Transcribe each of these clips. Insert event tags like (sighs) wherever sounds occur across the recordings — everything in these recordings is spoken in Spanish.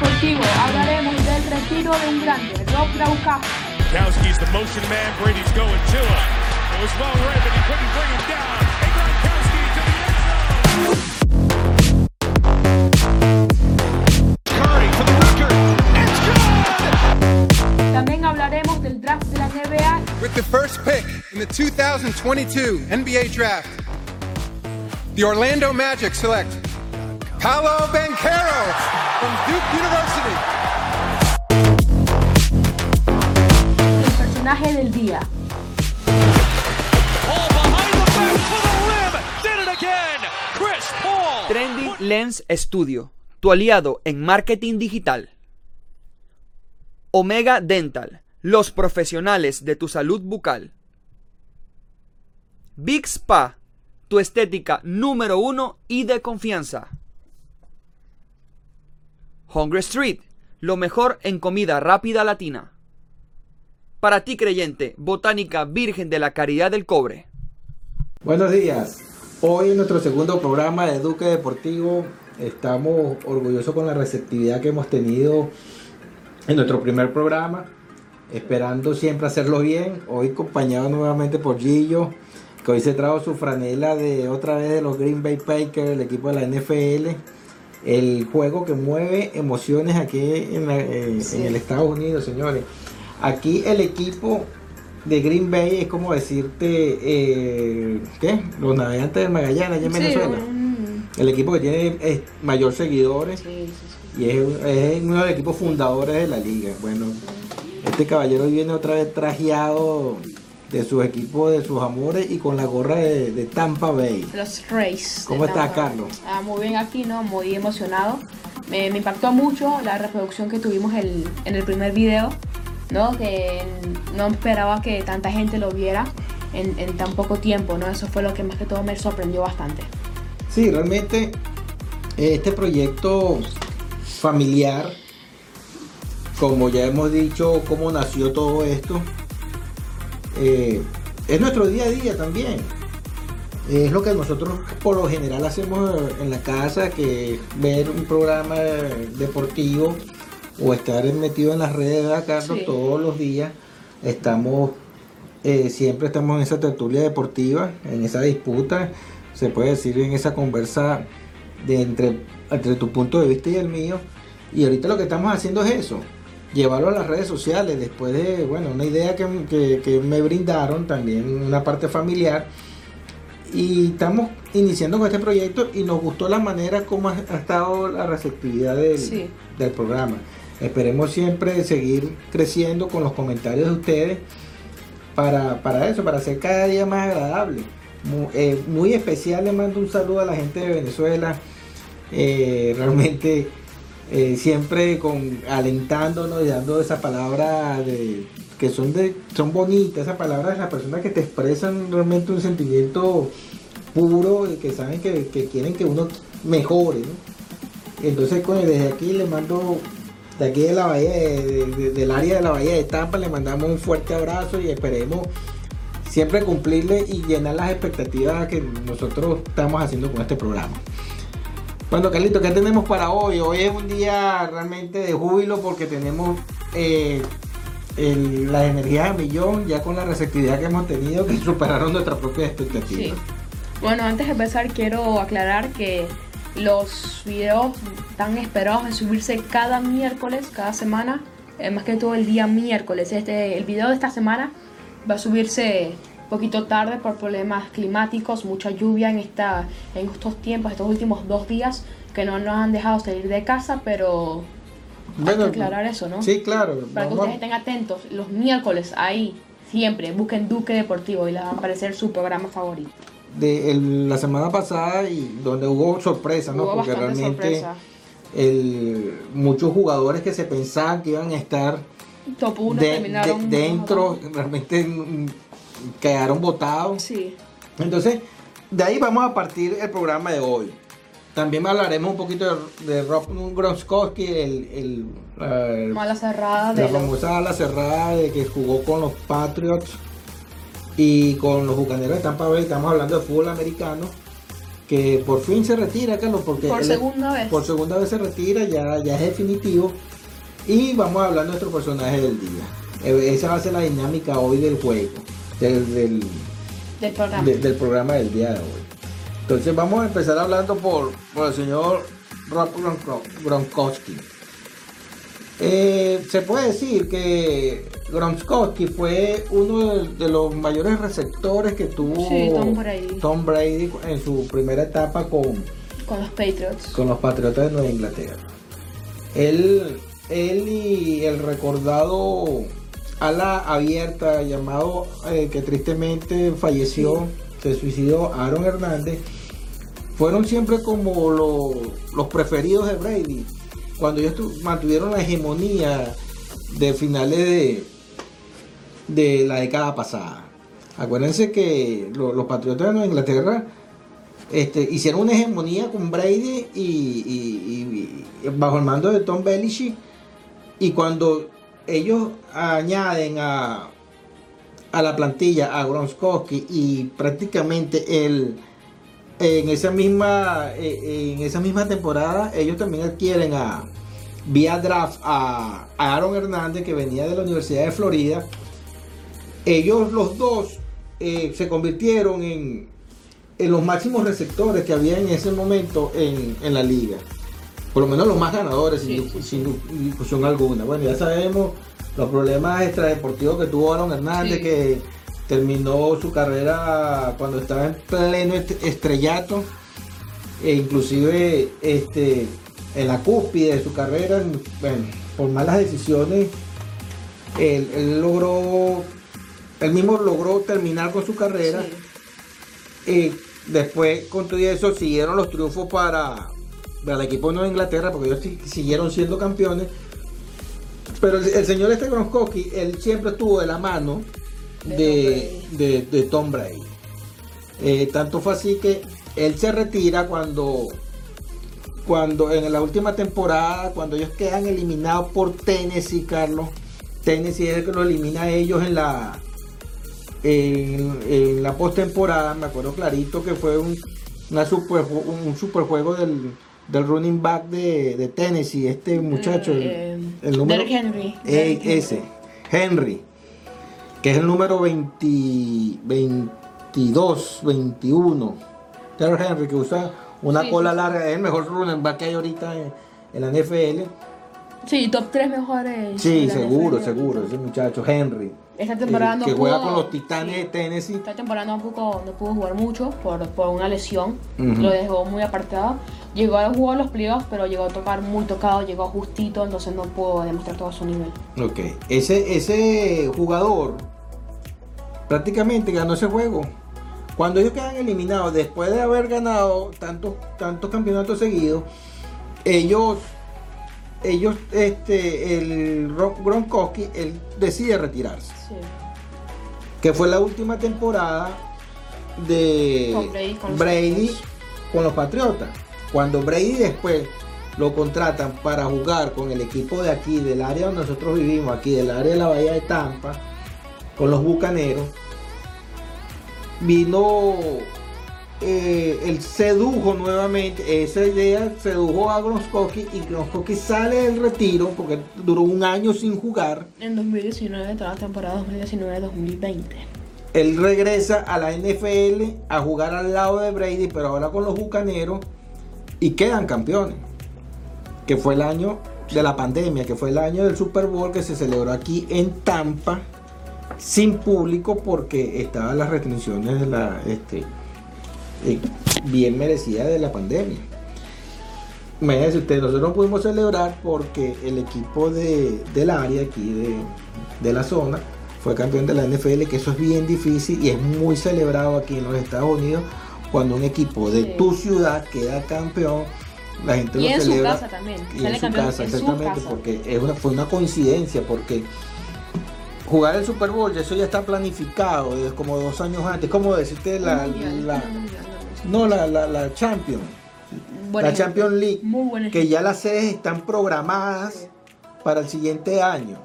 Deportivo hablaremos del retiro de un grande, Rob Gronkowski. Gronkowski's the motion man. Brady's going to him. It was well read, but he couldn't bring him down. And Gronkowski to the end zone. Curry for the record. It's good! También hablaremos del draft de la NBA With the first pick in the 2022 NBA Draft, the Orlando Magic select Paolo Banquero from Duke University. el personaje del día. Trendy Lens Studio, tu aliado en marketing digital. Omega Dental, los profesionales de tu salud bucal. Big Spa, tu estética número uno y de confianza. Hungry Street, lo mejor en comida rápida latina. Para ti creyente, Botánica Virgen de la Caridad del Cobre. Buenos días. Hoy en nuestro segundo programa de Duque Deportivo estamos orgullosos con la receptividad que hemos tenido en nuestro primer programa, esperando siempre hacerlo bien. Hoy acompañado nuevamente por Gillo, que hoy se trajo su franela de otra vez de los Green Bay Packers, el equipo de la NFL. El juego que mueve emociones aquí en, la- en- en el Estados Unidos, señores. Aquí el equipo de Green Bay es como decirte, eh, ¿qué? Los navegantes del Magallanes allá en Sí, Venezuela. un- El equipo que tiene eh, mayor seguidores sí. y es, es uno de los equipos fundadores de la liga. Bueno, este caballero viene otra vez trajeado de sus equipos, de sus amores y con la gorra de, de Tampa Bay. Los Rays. ¿Cómo estás. Carlos? Ah, muy bien aquí, ¿no? Muy emocionado. Me, me impactó mucho la reproducción que tuvimos el- en el primer video, ¿no? Que no esperaba que tanta gente lo viera en, en tan poco tiempo, ¿no? Eso fue lo que más que todo me sorprendió bastante. Sí, realmente este proyecto familiar, como ya hemos dicho, cómo nació todo esto, eh, es nuestro día a día también. Es lo que nosotros por lo general hacemos en la casa, que ver un programa deportivo o estar metido en las redes, ¿verdad, Carlos? Sí. Todos los días estamos, eh, siempre estamos en esa tertulia deportiva, en esa disputa, se puede decir en esa conversa de entre, entre tu punto de vista y el mío. Y ahorita lo que estamos haciendo es eso, llevarlo a las redes sociales, después de, bueno, una idea que, que- que me brindaron, también una parte familiar. Y estamos iniciando con este proyecto y nos gustó la manera como ha, ha estado la receptividad del, Sí. del programa. Esperemos siempre seguir creciendo con los comentarios de ustedes para, para eso, para hacer cada día más agradable. Eh, Muy, especial le mando un saludo a la gente de Venezuela. Eh, realmente eh, siempre con alentándonos y dando esa palabra de que son de son bonitas, esas palabras de las personas que te expresan realmente un sentimiento puro y que saben que, que quieren que uno mejore. Entonces desde aquí le mando de aquí de la bahía de- de- de- del área de la bahía de Tampa le mandamos un fuerte abrazo y esperemos siempre cumplirle y llenar las expectativas que nosotros estamos haciendo con este programa. Bueno, Carlito, ¿qué tenemos para hoy? Hoy es un día realmente de júbilo porque tenemos eh, el- las energías a millón ya con la receptividad que hemos tenido que (laughs) superaron nuestras propias Sí. expectativas. Bueno, antes de empezar quiero aclarar que los videos están esperados de subirse cada miércoles, cada semana, eh, más que todo el día miércoles. Este, el video de esta semana va a subirse poquito tarde por problemas climáticos, mucha lluvia en, esta, en estos tiempos, estos últimos dos días que no nos han dejado salir de casa, pero hay que aclarar eso, ¿no? Sí, claro. Para que ustedes estén atentos, los miércoles ahí, siempre, busquen Duque Deportivo y les va a aparecer su programa favorito. de el- la semana pasada y donde hubo sorpresa, ¿no? Hubo Porque realmente el, muchos jugadores que se pensaban que iban a estar Top 1 de- terminaron de- dentro realmente mm, quedaron votados. Sí. Entonces, de ahí vamos a partir el programa de hoy. También hablaremos un poquito de, de Rob Gronkowski, el, el, eh, Mala cerrada de la famosa ala cerrada de que jugó con los Patriots y con los bucaneros de Tampa Bay. Estamos hablando de fútbol americano. que por fin se retira, Carlos, porque Por él- segunda vez. por segunda vez se retira, ya, ya es definitivo. Y vamos a hablar de nuestro personaje del día. Eh, Esa va a ser la dinámica hoy del juego, del, del, Del programa. de- del programa del día de hoy. Entonces vamos a empezar hablando por, por el señor Rob Gronko- Gronkowski. Eh, se puede decir que Gronkowski fue uno de, de los mayores receptores que tuvo Sí, Tom Brady. Tom Brady en su primera etapa con, Con los Patriots. con los Patriotas de Nueva Inglaterra. Él, él y el recordado ala abierta llamado eh, que tristemente falleció, se suicidó Aaron Hernández, fueron siempre como lo- los preferidos de Brady. Cuando ellos tu- mantuvieron la hegemonía de finales de, de la década pasada. Acuérdense que lo- los Patriotas de Nueva Inglaterra este, hicieron una hegemonía con Brady y, y- y- y bajo el mando de Tom Belichick. Y cuando ellos añaden a, a la plantilla a Gronkowski y prácticamente el, en esa misma eh, en esa misma temporada ellos también adquieren a vía draft a, a Aaron Hernández que venía de la Universidad de Florida. Ellos los dos eh, se convirtieron en, en los máximos receptores que había en ese momento en, en la liga. Por lo menos los más ganadores, sin, Sí, sí, sin discusión alguna. Bueno, ya sabemos los problemas extradeportivos que tuvo Aaron Hernández, Sí. que terminó su carrera cuando estaba en pleno est- estrellato, e inclusive este, en la cúspide de su carrera, bueno, por malas decisiones, él, él logró, él mismo logró terminar con su carrera. Sí. Y después, con todo eso, siguieron los triunfos para, el equipo de Nueva Inglaterra, porque ellos si- siguieron siendo campeones. Pero el, el señor este Gronkowski, él siempre estuvo de la mano de, de, de Tom Brady. Eh, tanto fue así que él se retira cuando, cuando en la última temporada, cuando ellos quedan eliminados por Tennessee, Carlos. Tennessee es el que lo elimina a ellos en la, en, en la postemporada, me acuerdo clarito que fue un, una super, un super juego del, del running back de, de Tennessee, este muchacho, el, Eh, el número Derrick Henry. Eh, Derrick ese, Henry, que es el número 20, 22, 21. Derrick Henry, que usa una Sí, cola sí, larga, es el mejor running back que hay ahorita en, en la NFL. Sí, top 3 mejores. Sí, seguro, NFL. seguro, ese muchacho, Henry. Esta temporada no que pudo, juega con los Titanes de Tennessee. Esta temporada no pudo, no pudo jugar mucho por, por una lesión. Lo dejó muy apartado. Llegó a jugar los playoffs, pero llegó a tocar muy tocado, llegó justito, entonces no pudo demostrar todo su nivel. Ok, ese, ese jugador prácticamente ganó ese juego. Cuando ellos quedan eliminados, después de haber ganado tantos, tantos campeonatos seguidos, ellos, ellos, este, el Ro- Gronkowski, él decide retirarse. Sí. Que fue la última temporada de Con Brady con los Brady Patriots. con los Patriotas. Cuando Brady después lo contratan para jugar con el equipo de aquí, del área donde nosotros vivimos, aquí del área de la Bahía de Tampa, con los Bucaneros, vino, eh, él sedujo nuevamente, esa idea sedujo a Gronkowski y Gronkowski sale del retiro porque duró un año sin jugar. En 2019, toda la temporada 2019-2020. Él regresa a la NFL a jugar al lado de Brady, pero ahora con los Bucaneros y quedan campeones. Que fue el año de la pandemia, que fue el año del Super Bowl que se celebró aquí en Tampa sin público porque estaban las restricciones de la este, eh, bien merecidas de la pandemia. Imagínense ustedes, nosotros no pudimos celebrar porque el equipo de, del área aquí de, de la zona fue campeón de la NFL, que eso es bien difícil y es muy celebrado aquí en los Estados Unidos cuando un equipo de Sí. tu ciudad queda campeón. La gente Y lo en su celebra casa también. y en su campeón casa, en su exactamente, casa. porque es una, fue una coincidencia, porque jugar el Super Bowl, eso ya está planificado desde como dos años antes, como decirte la, Un mundial, la- mundial, no la, la, la Champions, Buen la ejemplo. Champions League, Muy buen que ya las sedes están programadas para el siguiente año.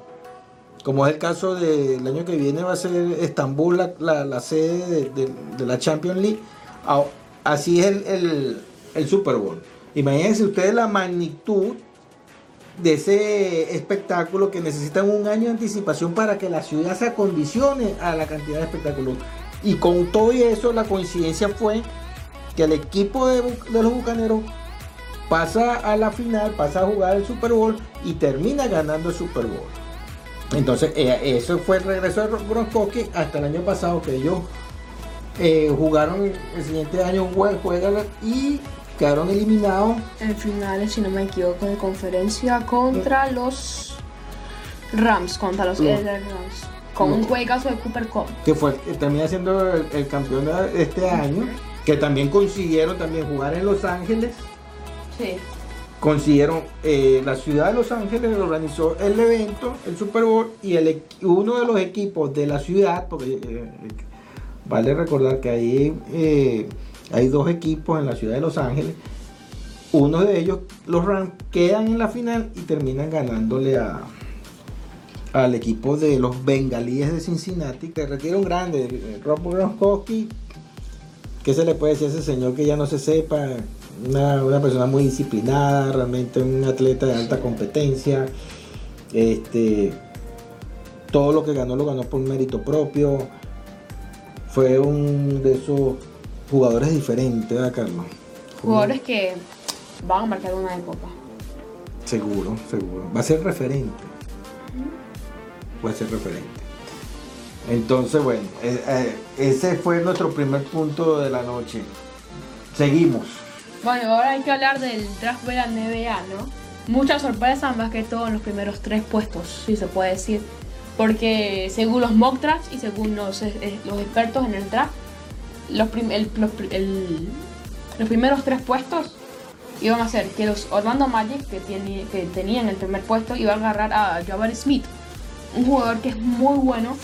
Como es el caso del año que viene, va a ser Estambul la, la- la sede de, de- de la Champions League. Así es el, el- el Super Bowl. Imagínense ustedes la magnitud de ese espectáculo que necesitan un año de anticipación para que la ciudad se acondicione a la cantidad de espectáculos. Y con todo y eso, la coincidencia fue que el equipo de, los Bucaneros pasa a la final, pasa a jugar el Super Bowl y termina ganando el Super Bowl. Entonces, eh, eso fue el regreso de Gronkowski hasta el año pasado que ellos eh, jugaron el siguiente año juegan y quedaron eliminados. En finales, si no me equivoco, de conferencia contra los Rams, contra los No. LA Rams. Con un No. juegazo de Cooper Cup. que fue termina siendo el, el campeón de este año, que también consiguieron también jugar en Los Ángeles, Sí. consiguieron eh, la ciudad de Los Ángeles organizó el evento, el Super Bowl y el, uno de los equipos de la ciudad, porque eh, vale recordar que ahí eh, hay dos equipos en la ciudad de Los Ángeles. Uno de ellos, los Rams, quedan en la final y terminan ganándole a, al equipo de los bengalíes de Cincinnati, que retira un grande, Rob Gronkowski. ¿Qué se le puede decir a ese señor que ya no se sepa? Una, una persona muy disciplinada, realmente un atleta de alta competencia. Este, todo lo que ganó lo ganó por mérito propio. Fue un de esos jugadores diferentes, ¿verdad, Carlos? Jugadores que van a marcar una época. Seguro, seguro. Va a ser referente. Va a ser referente. Entonces, bueno, eh, eh, ese fue nuestro primer punto de la noche. Seguimos. Bueno, ahora hay que hablar del draft de la NBA, ¿no? Muchas sorpresas, más que todo en los primeros tres puestos, si se puede decir. Porque según los mock drafts y según los, los expertos en el draft, los, prim- el- los, el- los primeros tres puestos iban a ser que los Orlando Magic, que, tiene, que tenían el primer puesto, iban a agarrar a Jabari Smith, un jugador que es muy bueno,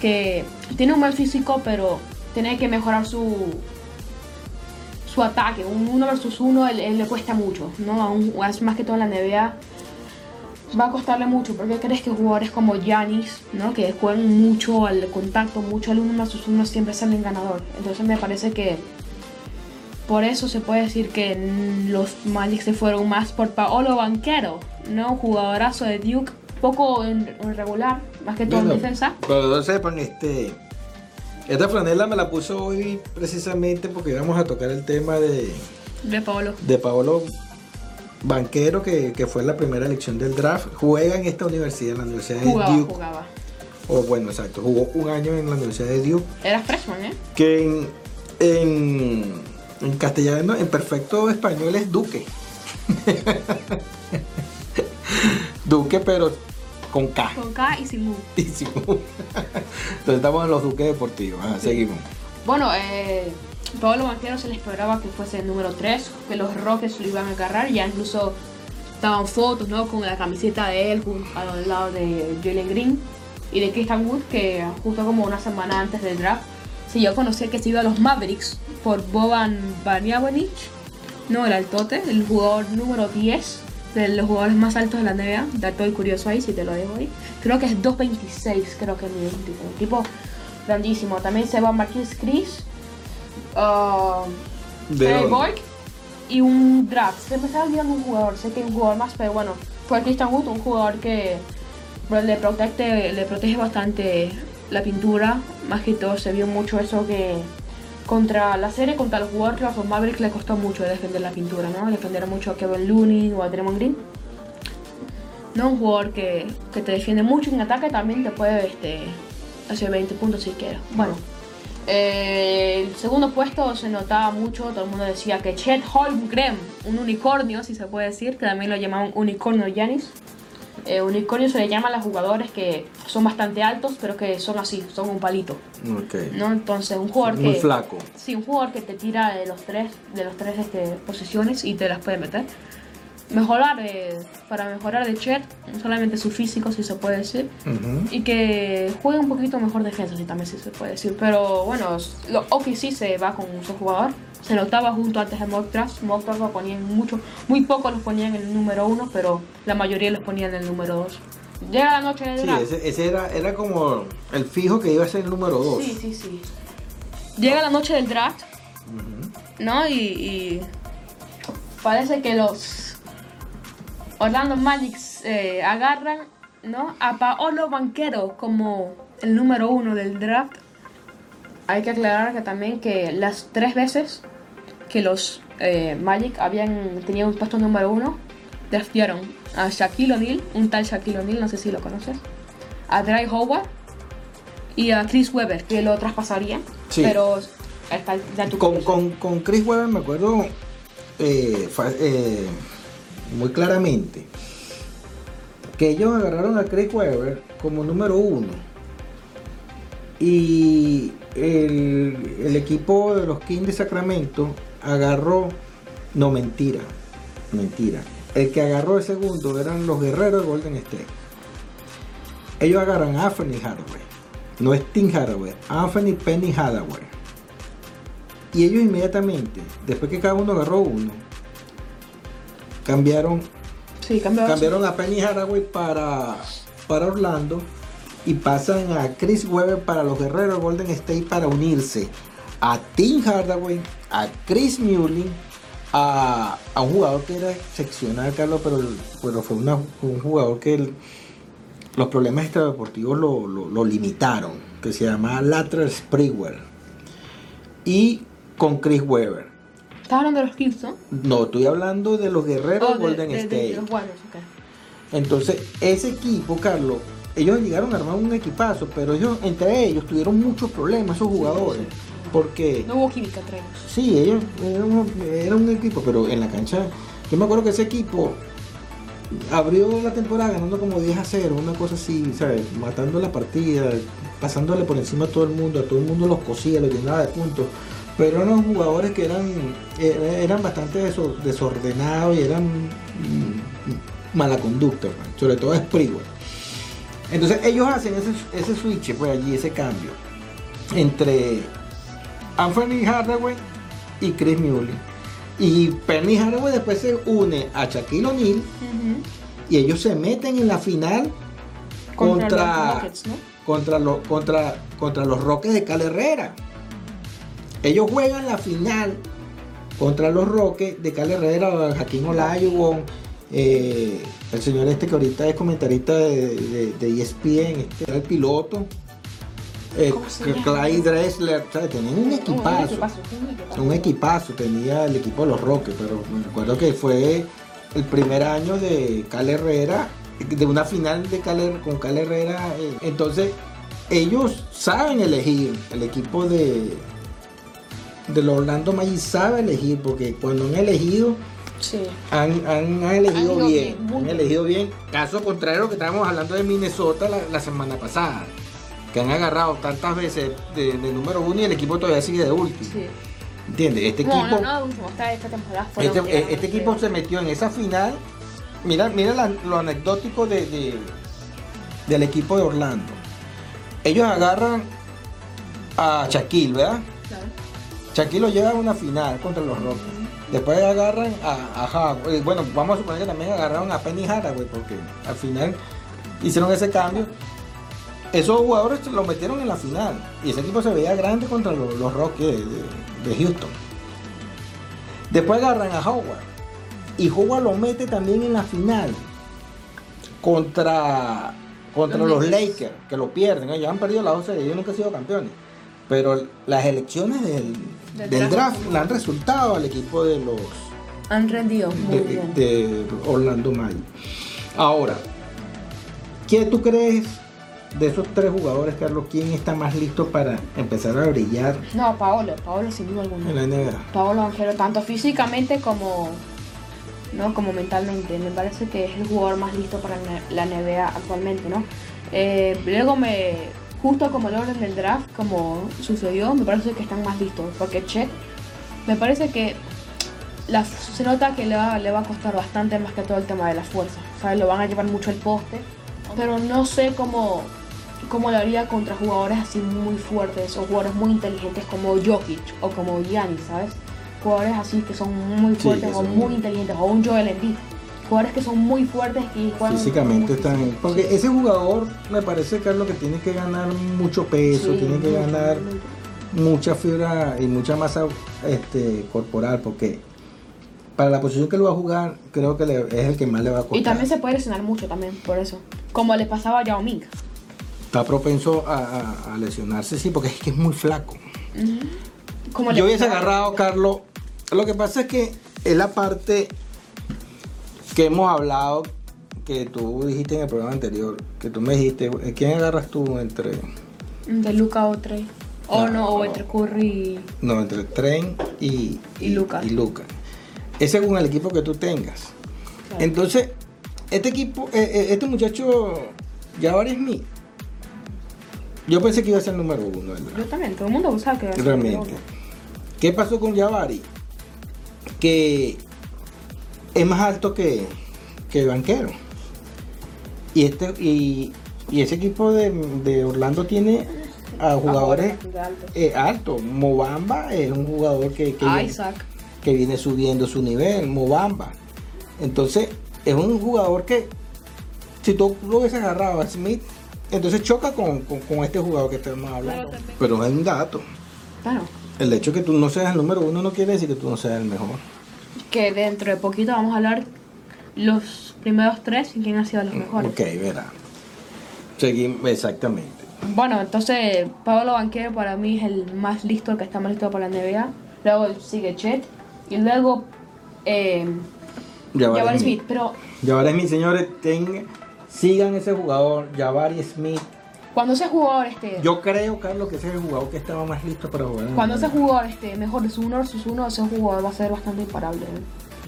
que tiene un buen físico, pero tiene que mejorar su, su ataque, un uno versus uno, él, él le cuesta mucho, ¿no? A un- es más que todo en la NBA va a costarle mucho, porque crees que jugadores como Giannis, ¿no? Que juegan mucho al contacto, mucho al uno versus uno, siempre salen ganador. Entonces me parece que por eso se puede decir que los Magic se fueron más por Paolo Banquero, ¿no? Jugadorazo de Duke, poco irregular, más que todo en Bueno, defensa. Pero no sepan, este. Esta franela me la puso hoy precisamente porque íbamos a tocar el tema de, De Paolo. de Paolo Banquero, que, que fue la primera elección del draft. Juega en esta universidad, en la Universidad de Duke. jugaba. O bueno, exacto, jugó un año en la Universidad de Duke. Era freshman, ¿eh? que en, en, en castellano, en perfecto español es Duque. (laughs) Duque, pero con K. Con K y sin mu. (laughs) Entonces estamos en los Duques Deportivos. Ajá, seguimos. Bueno, eh, Pablo Banquero se le esperaba que fuese el número 3, que los Rockets lo iban a agarrar. Ya incluso estaban fotos ¿no? con la camiseta de él al lado de Jalen Green y de Christian Wood, que justo como una semana antes del draft se dio a conocer que se iba a los Mavericks por Boban Baniavanic, no el altote, el jugador número 10 de los jugadores más altos de la NBA. Dato y curioso ahí, si te lo dejo ahí. Creo que es 2.26, creo que un tipo, un tipo grandísimo. También se va Marquis Chris, uh, ¿De? Boyd y un draft. Se me está olvidando un jugador, sé que hay un jugador más, pero bueno, fue Christian Wood, un jugador que le protege, le protege bastante la pintura. Más que todo se vio mucho eso que contra la serie, contra los de los Mavericks le costó mucho defender la pintura, ¿no? Defender mucho a Kevin Looney o a Draymond Green. No un jugador que, que te defiende mucho en ataque, también te puede este, hacer 20 puntos si quieres. Bueno, eh, el segundo puesto se notaba mucho, todo el mundo decía que Chet Holmgren, un unicornio, si se puede decir, que también lo llamaban unicornio Yanis. Eh, unicornio se le llama a los jugadores que son bastante altos, pero que son así, son un palito. ¿no? Entonces, un jugador Muy que. flaco. Sí, un jugador que te tira de los tres, de los tres este, posiciones y te las puede meter. Mejorar, eh, para mejorar de Chet, no solamente su físico, si se puede decir, y que juegue un poquito mejor defensa, si también sí se puede decir. Pero bueno, lo OKC se va con su jugador. Se notaba junto antes de Mock Draft. Mock Draft lo ponían mucho, muy pocos los ponían en el número uno, pero la mayoría los ponían en el número dos. Llega la noche del Sí, draft. ese, ese era, era como el fijo que iba a ser el número 2. Sí, sí, sí. Llega la noche del draft. ¿no? Y, y parece que los Orlando Magic eh, agarran, ¿no? A Paolo Banquero como el número uno del draft. Hay que aclarar que también que las tres veces que los eh, Magic habían tenido un puesto número uno, draftearon a Shaquille O'Neal, un tal Shaquille O'Neal, no sé si lo conoces, a Dry Howard y a Chris Webber, que lo traspasarían, Sí. pero está ya Con, con, con Chris Webber me acuerdo eh, eh, muy claramente que ellos agarraron a Chris Webber como número uno y el, el equipo de los Kings de Sacramento agarró, no mentira, mentira, el que agarró el segundo eran los guerreros de Golden State. Ellos agarran a Anthony Hathaway, no es Tim Anthony Penny Hathaway. Y ellos inmediatamente, después que cada uno agarró uno, cambiaron, Sí, cambiaron a Penny Hathaway para, para Orlando y pasan a Chris Webber para los guerreros de Golden State para unirse a Tim Hardaway, a Chris Mullin, a, a un jugador que era excepcional, Carlos, pero, pero fue una- un jugador que el- los problemas extradeportivos lo, lo- lo limitaron, que se llama Latrell Sprewell. Y con Chris Webber. ¿Estás hablando de los Kings, no? No, estoy hablando de los guerreros Oh, de Golden de, State. de los Warriors, ok. Entonces, ese equipo, Carlos, ellos llegaron a armar un equipazo, pero ellos, entre ellos, tuvieron muchos problemas, esos jugadores. Porque, No hubo química entre ellos. sí, ellos eran era un equipo, pero en la cancha, yo me acuerdo que ese equipo abrió la temporada ganando como 10 a 0, una cosa así, ¿sabes? Matando la partida, pasándole por encima a todo el mundo, a todo el mundo los cosía, los llenaba de puntos. Pero eran unos jugadores que eran, eh, eran bastante deso- desordenados y eran mm, mala conducta, man, sobre todo Sprewell. Entonces ellos hacen ese, ese switch, pues allí, ese cambio entre Anthony Hardaway y Chris Mullin. Y Penny Hardaway después se une a Shaquille O'Neal y ellos se meten en la final Contra, contra, los Rockets, ¿no? contra, los, contra, contra los Rockets de Cal Herrera. Ellos juegan la final contra los Rockets de Cal Herrera, Jaquín Olajuwon, eh, el señor este que ahorita es comentarista de, de, de ESPN, este era el piloto, eh. Clyde Dressler, ¿sabes? tenían un Un equipazo. un equipazo. Un equipazo tenía el equipo de los Rockets, pero me recuerdo que fue el primer año de Cal Herrera, de una final de Cal con Cal Herrera. eh, Entonces, ellos saben elegir, el equipo de, de los Orlando Magic sabe elegir, porque cuando han elegido, Sí. han, han- han elegido Han bien, han elegido bien. Caso contrario que estábamos hablando de Minnesota la, la semana pasada, que han agarrado tantas veces de, de número uno y el equipo todavía sigue de último. Sí. ¿Entiendes? Este No, equipo... no, no, último, esta, esta temporada fue Este, eh, este equipo se metió en esa final. Mira, mira la- lo anecdótico de, de- del equipo de Orlando. Ellos agarran a Shaquille, ¿verdad? Shaquille lo lleva a una final contra los Rockets. Después agarran a, a Howard. Eh, Bueno, vamos a suponer que también agarraron a Penny Hathaway porque al final hicieron ese cambio. Esos jugadores lo metieron en la final y ese equipo se veía grande contra los, los Rockets de, Houston. Después agarran a Howard. Y Howard lo mete también en la final. Contra, contra Los los Lakers. Lakers, que lo pierden. Ellos han perdido la 12 ellos nunca han sido campeones. Pero las elecciones del, Del del draft. draft le han resultado al equipo de los Han rendido muy de, bien. de Orlando Magic. Ahora, ¿quién tú crees de esos tres jugadores, Carlos? ¿Quién está más listo para empezar a brillar No, Paolo, Paolo sin duda alguna. en la NBA? Paolo Banquero, tanto físicamente como, ¿no? como mentalmente. Me parece que es el jugador más listo para la NBA actualmente, ¿no? Eh, luego me, justo como el orden del draft, como sucedió, me parece que están más listos. Porque Chet, me parece que la- se nota que le va, le va a costar bastante más que todo el tema de la fuerza. ¿sabes? Lo van a llevar mucho el poste. Pero no sé cómo, cómo lo haría contra jugadores así muy fuertes o jugadores muy inteligentes como Jokic o como Giannis, ¿sabes? Jugadores así que son muy Sí, fuertes que o muy inteligentes o un Joel Embiid. Jugadores que son muy fuertes y juegan Físicamente están. Porque Sí. ese jugador me parece, Carlos, que tiene que ganar mucho peso, Sí, tiene que mucho, ganar mucho. mucha fibra y mucha masa este, corporal porque para la posición que él va a jugar creo que le- es el que más le va a costar. Y también se puede lesionar mucho también, por eso. Como le pasaba a Yao Ming. Está propenso a, a- a lesionarse, sí, porque es que es muy flaco. Como Yo hubiese agarrado, Carlos. Lo que pasa es que es la parte que hemos hablado, que tú dijiste en el programa anterior, que tú me dijiste, ¿quién agarras tú entre, De Luca o Trey. O Ah, no, o no. entre Curry y... no, entre el tren y, Y Lucas. y Lucas? Es según el equipo que tú tengas. Claro. Entonces, este equipo, eh, eh, este muchacho, Jabari Smith, yo pensé que iba a ser el número uno, ¿verdad? Yo también, todo el mundo sabe que... Realmente. ¿Qué pasó con Jabari? Que es más alto que, que Banquero. Y este y, y ese equipo de, de Orlando tiene a jugadores de alto. eh, altos. Mobamba es un jugador que, que, viene, Isaac. que viene subiendo su nivel. Mobamba. Entonces, es un jugador que, si tú lo hubieses agarrado a Smith, entonces choca con, con- con este jugador que estamos hablando. Pero hay un dato. Claro. El hecho de que tú no seas el número uno no quiere decir que tú no seas el mejor. Que dentro de poquito vamos a hablar los primeros tres y quién ha sido los mejores. Ok, verá. Seguimos, exactamente. Bueno, entonces Pablo Banquero para mí es el más listo, el que está más listo para la NBA. Luego sigue Chet. Y luego eh, Jabari Smith. Pero Jabari Smith, señores, tengan, sigan ese jugador, Jabari Smith. Cuando ese jugador este, Yo creo, Carlos, que ese es el jugador que estaba más listo para jugar. cuando NBA. jugador este, mejor de su uno versus uno, ese jugador va a ser bastante imparable. ¿eh?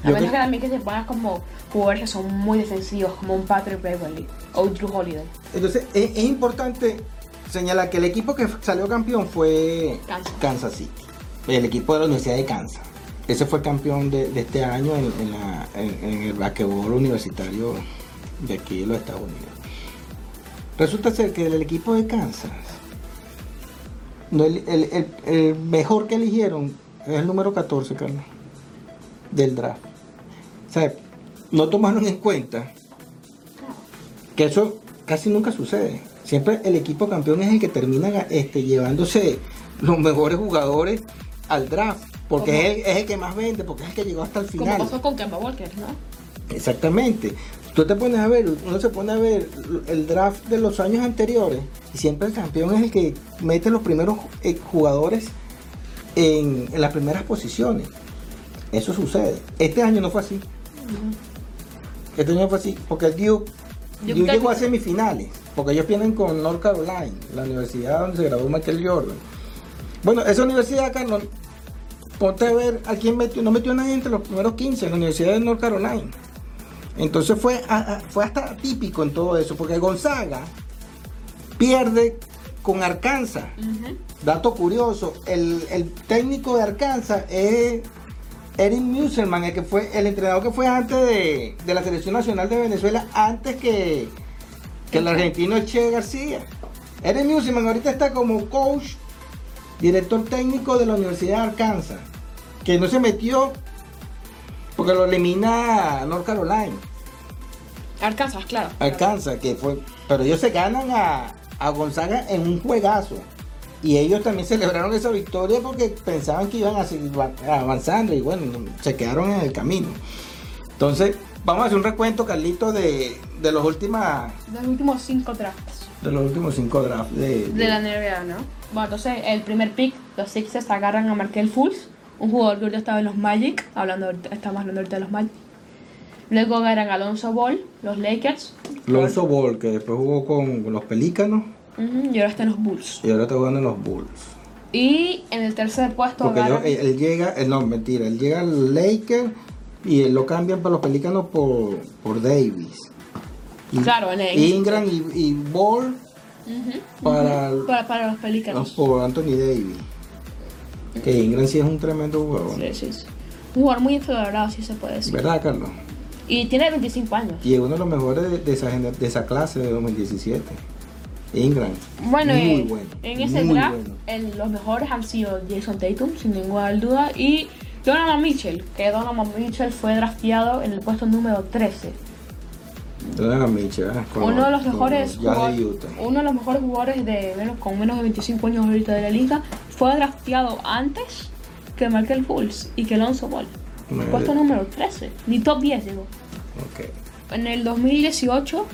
A menos que también que se pongas como jugadores que son muy defensivos, como un Patrick Beverly o Drew Holiday. Entonces, es, es importante señalar que el equipo que salió campeón fue Kansas. City. El equipo de la Universidad de Kansas. Ese fue el campeón de, de este año en, en la- en- en el basquetbol universitario de aquí de los Estados Unidos. Resulta ser que el equipo de Kansas, el, el- el- el mejor que eligieron es el número 14, Carlos, del draft. O sea, no tomaron en cuenta que eso casi nunca sucede. Siempre el equipo campeón es el que termina este, llevándose los mejores jugadores al draft. Porque Como- es el, es el que más vende, porque es el que llegó hasta el Como final. pasó con Kemba Walker, ¿no? Exactamente. Tú te pones a ver, uno se pone a ver el draft de los años anteriores y siempre el campeón es el que mete los primeros eh, jugadores en, en las primeras posiciones. Eso sucede. Este año no fue así. Este año no fue así, porque el Duke, llegó a semifinales, porque ellos vienen con North Carolina, la universidad donde se graduó Michael Jordan. Bueno, esa universidad, Carlos, ponte a ver a quién metió, no metió a nadie entre los primeros 15 en la Universidad de North Carolina. Entonces fue, fue hasta típico en todo eso, porque Gonzaga pierde con Arkansas. Dato curioso, el, el técnico de Arkansas es Eric Musselman, el que fue el entrenador que fue antes de, de la selección nacional de Venezuela, antes que, que el argentino Che García. Eric Musselman ahorita está como coach, director técnico de la Universidad de Arkansas, que no se metió porque lo elimina North Carolina. Arkansas, claro. Alcanza, que fue, pero ellos se ganan a, a Gonzaga en un juegazo. Y ellos también celebraron esa victoria porque pensaban que iban a seguir va- avanzando y bueno, se quedaron en el camino. Entonces, vamos a hacer un recuento, Carlito, de, de los últimas, De los últimos cinco drafts de los últimos cinco drafts de, de la NBA, ¿no? Bueno, entonces el primer pick, los Sixers agarran a Markel Fultz, un jugador que ahorita estaba en los Magic, hablando ahorita- estamos hablando ahorita de los Magic. Luego agarran a Alonso Ball, los Lakers. Lonzo Ball, que después jugó con los Pelícanos Ujú, y ahora está en los Bulls. y ahora está jugando en los Bulls. Y en el tercer puesto Porque él, llega, él, no, mentira, él llega al Lakers y él lo cambian para los Pelícanos por, por Davis. Y- Claro, en el- Ingram y, y Ball para, para, para los Pelicans. por Anthony Davis. Que Ingram sí es un tremendo jugador. Sí, sí, sí. Un jugador muy infravalorado, si se puede decir. ¿Verdad, Carlos? Y tiene 25 años. Y es uno de los mejores de, de esa, de esa clase de 2017. Ingram. Bueno, muy bueno. en ese muy draft, bueno. el- los mejores han sido Jason Tatum, sin ninguna duda, y Donovan Mitchell, que Donovan Mitchell fue drafteado en el puesto número 13. Donovan Mitchell. Con uno de los mejores de jugadores, Utah. uno de los mejores jugadores de menos, con menos de 25 años ahorita de la liga fue drafteado antes que Michael Fultz y que Alonso Ball. Madre. Puesto número 13, ni top 10 digo. En el 2018,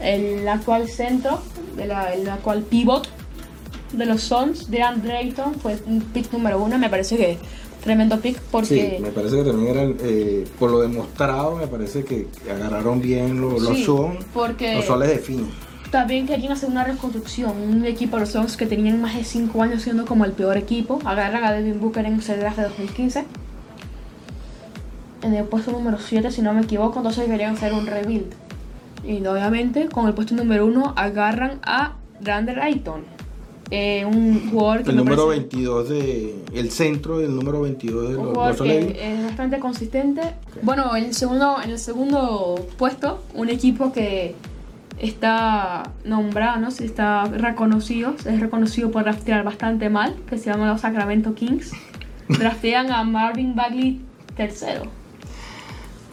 el actual centro, el actual pivot de los Suns, de Drayton, fue un pick número uno. Me parece que tremendo pick porque... Sí, me parece que también eran, eh, por lo demostrado, me parece que agarraron bien lo- los Sí, son, porque- los soles de fin. También querían hacer una reconstrucción. Un equipo de los Suns que tenían más de 5 años siendo como el peor equipo. Agarran a Devin Booker en ese draft de 2015. En el puesto número 7, si no me equivoco, entonces querían hacer un rebuild. Y obviamente, con el puesto número 1, agarran a Rander Ayton. eh, un jugador que El me número parece- 22 de, el centro del número 22 de un los, jugador que es bastante consistente. Bueno, en el segundo, en el segundo puesto, un equipo que está nombrado, no está reconocido, es reconocido por draftear bastante mal, que se llama los Sacramento Kings. Draftean a Marvin Bagley tercero.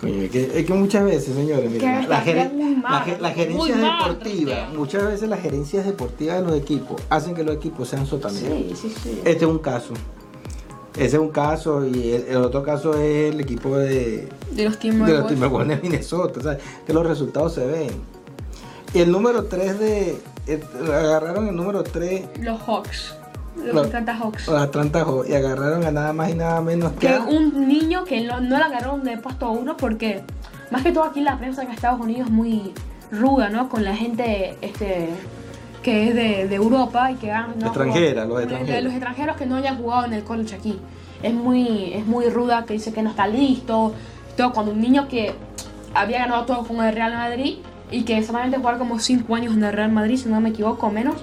Coño, es, que, es que muchas veces, señores, la, la la ge- las muy gerencias mal deportivas, draftean. muchas veces las gerencias deportivas de los equipos hacen que los equipos sean sotaneros. Sí, sí, sí. Este es un caso. Ese es un caso y el, el otro caso es el equipo de, De los de los Timberwolves. Timberwolves de Minnesota, o sea, que los resultados se ven. Y el número 3 de... eh, agarraron el número 3 Los Hawks. Los Los- Atlanta Hawks. los Atlanta Hawks y agarraron a nada más y nada menos que... que a- un niño que no, no la agarraron de puesto uno porque más que todo aquí la prensa en Estados Unidos es muy ruda, ¿no? Con la gente este que es de, de Europa y que han no, Extranjera, jugado- los extranjeros. los extranjeros que no hayan jugado en el college aquí. Es muy, es muy ruda que dice que no está listo. Todo cuando un niño que había ganado todo con el Real Madrid y que solamente jugar como 5 años en el Real Madrid, si no me equivoco, menos,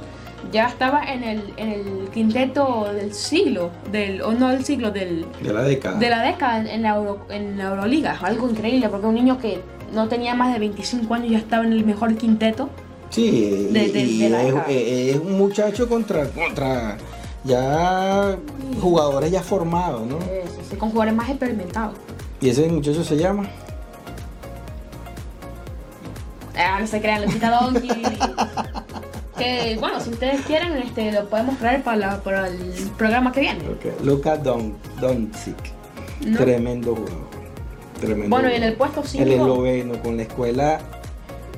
ya estaba en el, en el quinteto del siglo, del, o no del siglo, del, de la década. de la década en, en la, Euro- en la Euroliga. Algo increíble, porque un niño que no tenía más de 25 años ya estaba en el mejor quinteto. Sí, De- y, de- y de la es, un muchacho contra, contra ya jugadores ya formados, ¿no? Eh, sí, sí, con jugadores más experimentados. Y ese muchacho se llama... Ah, no se crean, Luisita Donkey. (laughs) que bueno, si ustedes quieren, este, lo podemos traer para, la- para el programa que viene. Ok, Luka Don, Doncic. ¿no? Tremendo jugador. Tremendo Bueno, y en el puesto 5. El esloveno, con la escuela,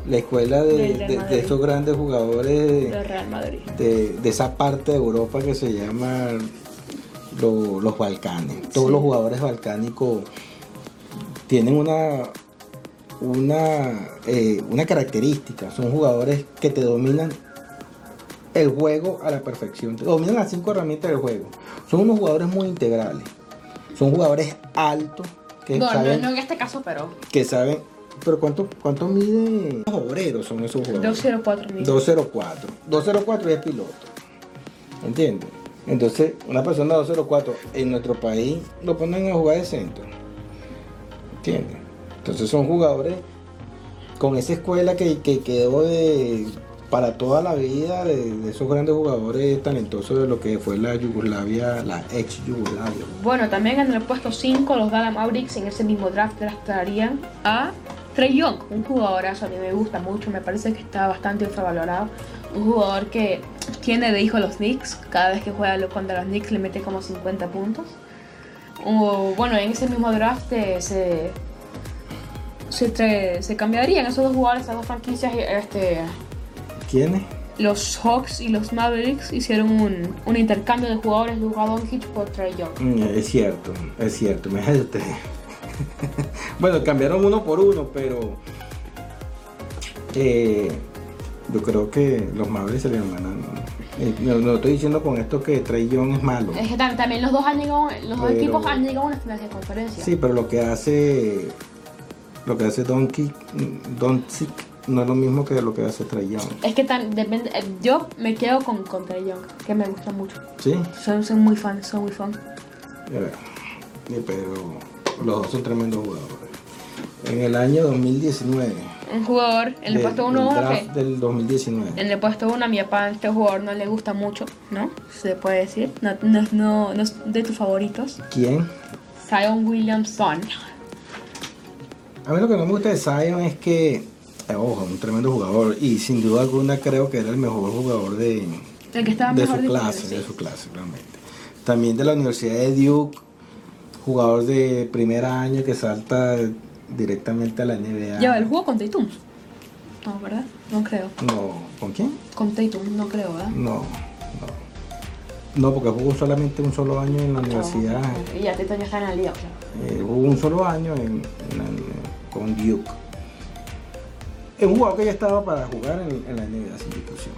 la escuela de, de- de estos grandes jugadores del Real Madrid. de, de esa parte de Europa que se llama lo- los Balcanes. Todos los jugadores balcánicos tienen una una, eh, una característica. Son jugadores que te dominan el juego a la perfección. Te dominan las cinco herramientas del juego. Son unos jugadores muy integrales. Son jugadores altos que No, saben no en este caso, pero que saben. Pero ¿cuánto, cuánto mide? Los obreros son esos jugadores. 204 mil. 204. 204 y es piloto. ¿Entiendes? Entonces, una persona de 204 en nuestro país lo ponen a jugar de centro. ¿Entiendes? Entonces son jugadores con esa escuela que, que quedó de, para toda la vida de, esos grandes jugadores talentosos de lo que fue la Yugoslavia, la ex Yugoslavia. Bueno, también en el puesto 5 los Dallas Mavericks en ese mismo draft draftarían a Trey Young, un jugadorazo, a mí me gusta mucho, me parece que está bastante infravalorado. Un jugador que tiene de hijo a los Knicks, cada vez que juega contra los Knicks le mete como 50 puntos. O, bueno, en ese mismo draft eh, se, se, tra- se cambiarían esos dos jugadores, esas dos franquicias. Este, ¿Quiénes? los Hawks y los Mavericks hicieron un, un intercambio de jugadores de Doncic por Trey Young. Mm, Es cierto, es cierto, me usted. (laughs) bueno, cambiaron uno por uno, pero eh, yo creo que los Mavericks se le ganando. Eh, no, no estoy diciendo con esto que Trey Young es malo. Es que tam- también los dos han llegado, los dos equipos han llegado a una final de conferencia. Sí, pero lo que hace lo que hace Donkey Doncic no es lo mismo que lo que hace Trey Young. Es que tan, depende, eh, yo me quedo con, con Trae Young, que me gusta mucho. ¿Sí? Soy, soy muy fan, soy muy fan. Eh, Pero los dos son tremendos jugadores. En el año 2019. Un jugador, en el puesto del 1 draft del 2019. En el puesto 1 a mi papá este jugador no le gusta mucho, ¿no? Se puede decir. No, no, no, no es de tus favoritos. ¿Quién? Zion Williamson. A mí lo que no me gusta de Zion es que, ojo, un tremendo jugador y sin duda alguna creo que era el mejor jugador de, El que estaba de mejor su clase, de su clase realmente. También de la Universidad de Duke, jugador de primer año que salta directamente a la NBA. Ya, el juego con Tatum. No, ¿verdad? No creo. No, ¿con quién? Con Tatum, no creo, ¿verdad? No, no. No, porque jugó solamente un solo año en la universidad. Y ya Tatum ya está en la liga, o sea. Eh, jugó un solo año en, en la- con Duke. Es un jugador que ya estaba para jugar en, en la NBA sin discusión.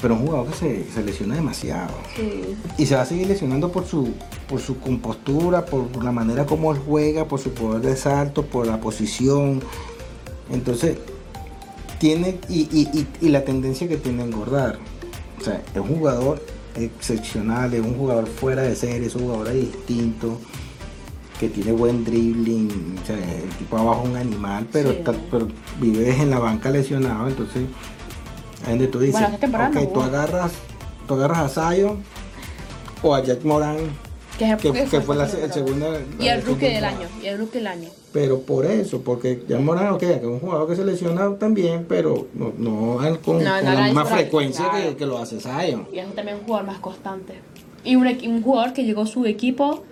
Pero un jugador que se, se lesiona demasiado. Sí. Y se va a seguir lesionando por su, por su compostura, por, por la manera como él juega, por su poder de salto, por la posición. Entonces, tiene, y, y- y- y la tendencia que tiene a engordar. O sea, es un jugador excepcional, es un jugador fuera de serie, es un jugador distinto, que tiene buen dribbling. O sea, el tipo abajo es un animal, pero, Sí. está, pero vive en la banca lesionado, entonces donde tú dices, Bueno, tú agarras, tú agarras a Zion o a Jack Moran, Que, es- que, que fue la, el el segundo. Y el rookie del año. Y el rookie del año. Pero por eso, porque Jack Moran, ok, que es un jugador que se lesiona también, pero no, con, No, con no la la misma la- frecuencia que, que lo hace Zion. Y es también un jugador más constante. Y un, un jugador que llegó su equipo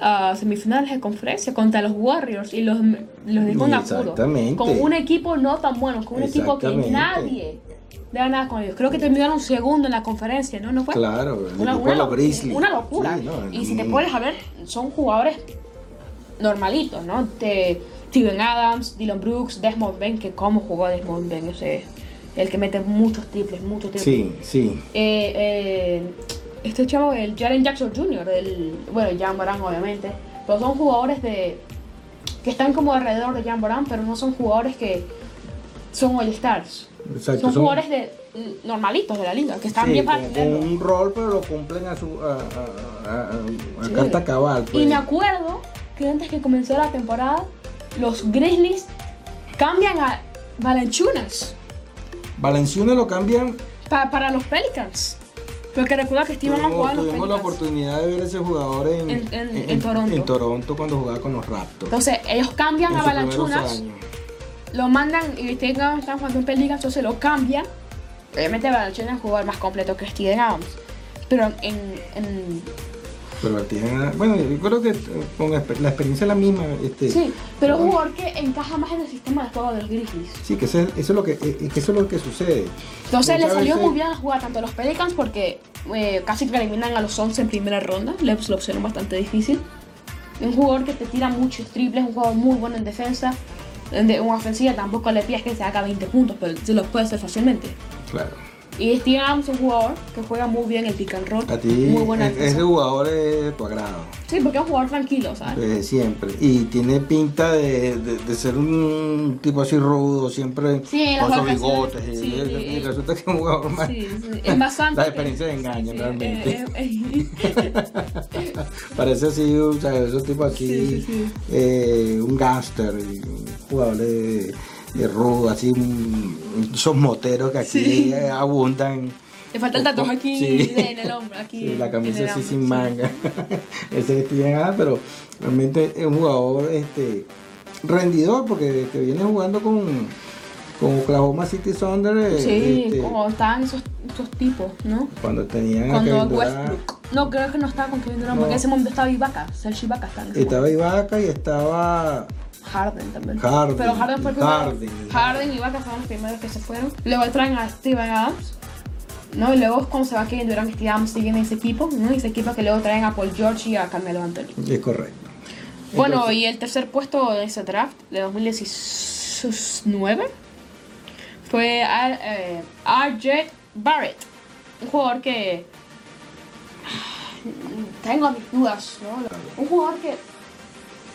a semifinales de conferencia contra los Warriors y los, los dejó en apuro. Con un equipo no tan bueno, con un equipo que nadie le da nada con ellos. Creo que terminaron segundo en la conferencia, ¿no? ¿No fue? Claro, Una, una de lo- una locura. Sí, no, y si te pones a ver, son jugadores normalitos, ¿no? De Steven Adams, Dylan Brooks, Desmond Ben, que cómo jugó Desmond Ben, ese el que mete muchos triples, muchos triples. Sí, sí. Eh, eh, este chavo, el Jaren Jackson Jr., el, bueno, Jan Moran obviamente, pero son jugadores de que están como alrededor de Jan Moran, pero no son jugadores que son All Stars. Exacto, son, son- jugadores de normalitos de la liga, que están Sí, bien para con, un rol, pero lo cumplen a su a, a- a- a- a Sí. carta cabal. pues. Y me acuerdo que antes que comenzara la temporada, los Grizzlies cambian a Valanciunas Valenciunas lo cambian. pa- para los Pelicans. Porque recuerda que Steven ha jugado tuvimos la oportunidad de ver ese jugador en, En- en- en Toronto. en Toronto cuando jugaba con los Raptors. Entonces, ellos cambian a años. lo mandan y Steven están jugando en Pelicans, entonces lo cambian. Obviamente Valanciunas es un jugador más completo que Steven Adams. Pero en- Pero tiene- bueno, yo creo que eh, con la exper- la experiencia es la misma. Este, sí, pero es un jugador que encaja más en el sistema de juego de los Grizzlies. Sí, que eso es, eso es lo que, eh, que eso es lo que sucede. Entonces le salió veces- muy bien a jugar tanto a los Pelicans porque eh, casi que eliminan a los 11 en primera ronda. Le lo pusieron bastante difícil. Un jugador que te tira muchos triples, un jugador muy bueno en defensa. En de- en ofensiva tampoco le pides que se haga 20 puntos, pero se los puede hacer fácilmente. Claro. Y Steven Adams es un jugador que juega muy bien el pick and roll. A ti, muy buena es- ese jugador es de tu agrado. Sí, porque es un jugador tranquilo, ¿sabes? Desde siempre. Y tiene pinta de, de- de ser un tipo así rudo, siempre Sí, con sus bigotes. y- sí, y, sí, y sí. resulta que es un jugador más. Sí, (laughs) sí, es más santo. Las que- experiencias engañan sí, realmente. eh, eh, eh. (laughs) Parece así, o sea, esos tipos así, Sí, sí, sí. eh, un gángster, un jugador de, de así, un- esos moteros que aquí Sí. (laughs) abundan. Le falta el tatuaje aquí Sí. en el hombro, aquí. Sí, la camisa así sin manga. (laughs) Ese es Steven Adams, pero realmente es un jugador este, rendidor porque que viene jugando con, con Oklahoma City Thunder. eh, Sí, este, como estaban esos, esos tipos, ¿no? cuando tenían Cuando Westbrook. No, creo que no estaba con Kevin Durant, No. porque en ese momento estaba Ibaka, Serge Ibaka estaba en ese Estaba Ibaka y estaba Harden también. Harden, Pero Harden fue el primero. Harden. Harden y Ibaka fueron los primeros que se fueron. Luego traen a Steven Adams. ¿no? Y luego es cuando se va Kevin Durant y Steven Adams siguen en ese equipo, ¿no? Y ese equipo que luego traen a Paul George y a Carmelo Anthony. es correcto. Bueno, Entonces, y el tercer puesto de ese draft de 2019 fue eh, RJ Barrett, un jugador que (sighs) tengo mis dudas, ¿no? Un jugador que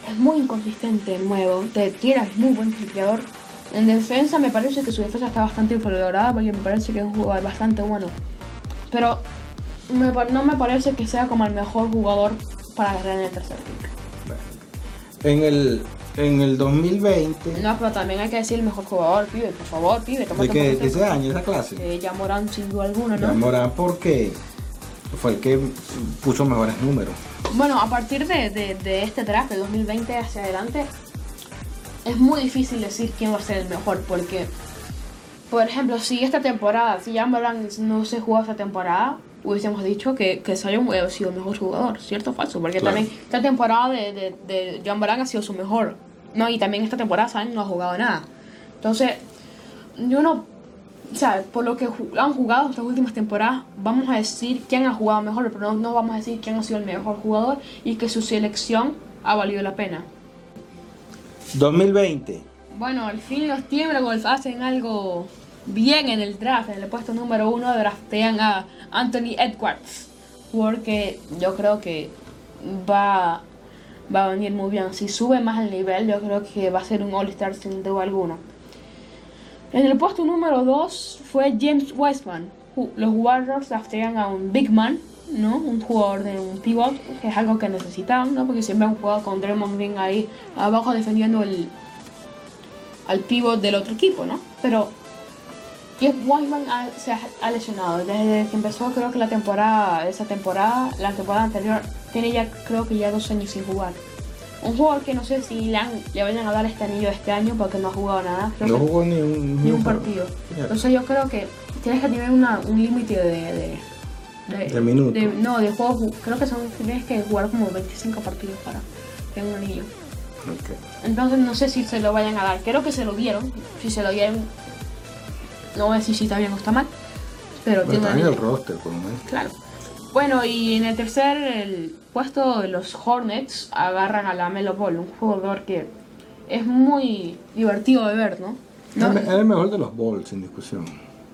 es muy inconsistente, nuevo, te tira, es muy buen tripleador. En defensa me parece que su defensa está bastante infravalorada porque me parece que es un jugador bastante bueno. Pero me no me parece que sea como el mejor jugador para agarrar en el tercer pick. en el en el 2020 No, pero también hay que decir el mejor jugador, pibe, por favor, pibe, de poquito. ese año esa clase. Eh, ya Morán sin duda alguna, Ya ¿no? Morán porque fue el que puso mejores números. Bueno, a partir de, de, de este draft de 2020 hacia adelante, es muy difícil decir quién va a ser el mejor, porque, por ejemplo, si esta temporada, si ya Morán no se jugó esta temporada, hubiésemos dicho que, que Zion hubiera sido el mejor jugador, ¿cierto o falso? Porque Claro. también esta temporada de, de, de ha sido su mejor. No, y también esta temporada Zion no ha jugado nada. Entonces, yo no. O sea, por lo que han jugado estas últimas temporadas, vamos a decir quién ha jugado mejor, pero no, no vamos a decir quién ha sido el mejor jugador y que su selección ha valido la pena. 2020. Bueno, al fin los Timberwolves hacen algo bien en el draft. En el puesto número uno draftean a Anthony Edwards. Porque yo creo que va, va a venir muy bien. Si sube más el nivel, yo creo que va a ser un All-Star sin duda alguna. En el puesto número 2 fue James Wiseman. Los Warriors draftean a un big man, ¿no? Un jugador de un pivot, que es algo que necesitaban, ¿no? Porque siempre han jugado con Draymond Green ahí abajo defendiendo el, al pivot del otro equipo, ¿no? Pero Jeff Wiseman ha- se ha, ha lesionado desde que empezó, creo que la temporada, esa temporada, la temporada anterior, tiene ya, creo que ya dos años sin jugar. Un jugador que no sé si le, han- le vayan a dar este anillo este año porque no ha jugado nada. Creo No jugó ni un, ni un partido. Ya. Entonces yo creo que tienes que tener una, un límite de, de, De minutos. no, de juegos. ju- Creo que son tienes que jugar como 25 partidos para tener un anillo. Entonces no sé si se lo vayan a dar. Creo que se lo dieron. Si se lo dieron, no voy a decir si está bien o está mal. Pero tiene en el roster, por lo menos. Claro. Bueno, y en el tercer el puesto, los Hornets agarran a la Melo Ball, un jugador que es muy divertido de ver, ¿no? No- Es el mejor de los Bulls, sin discusión.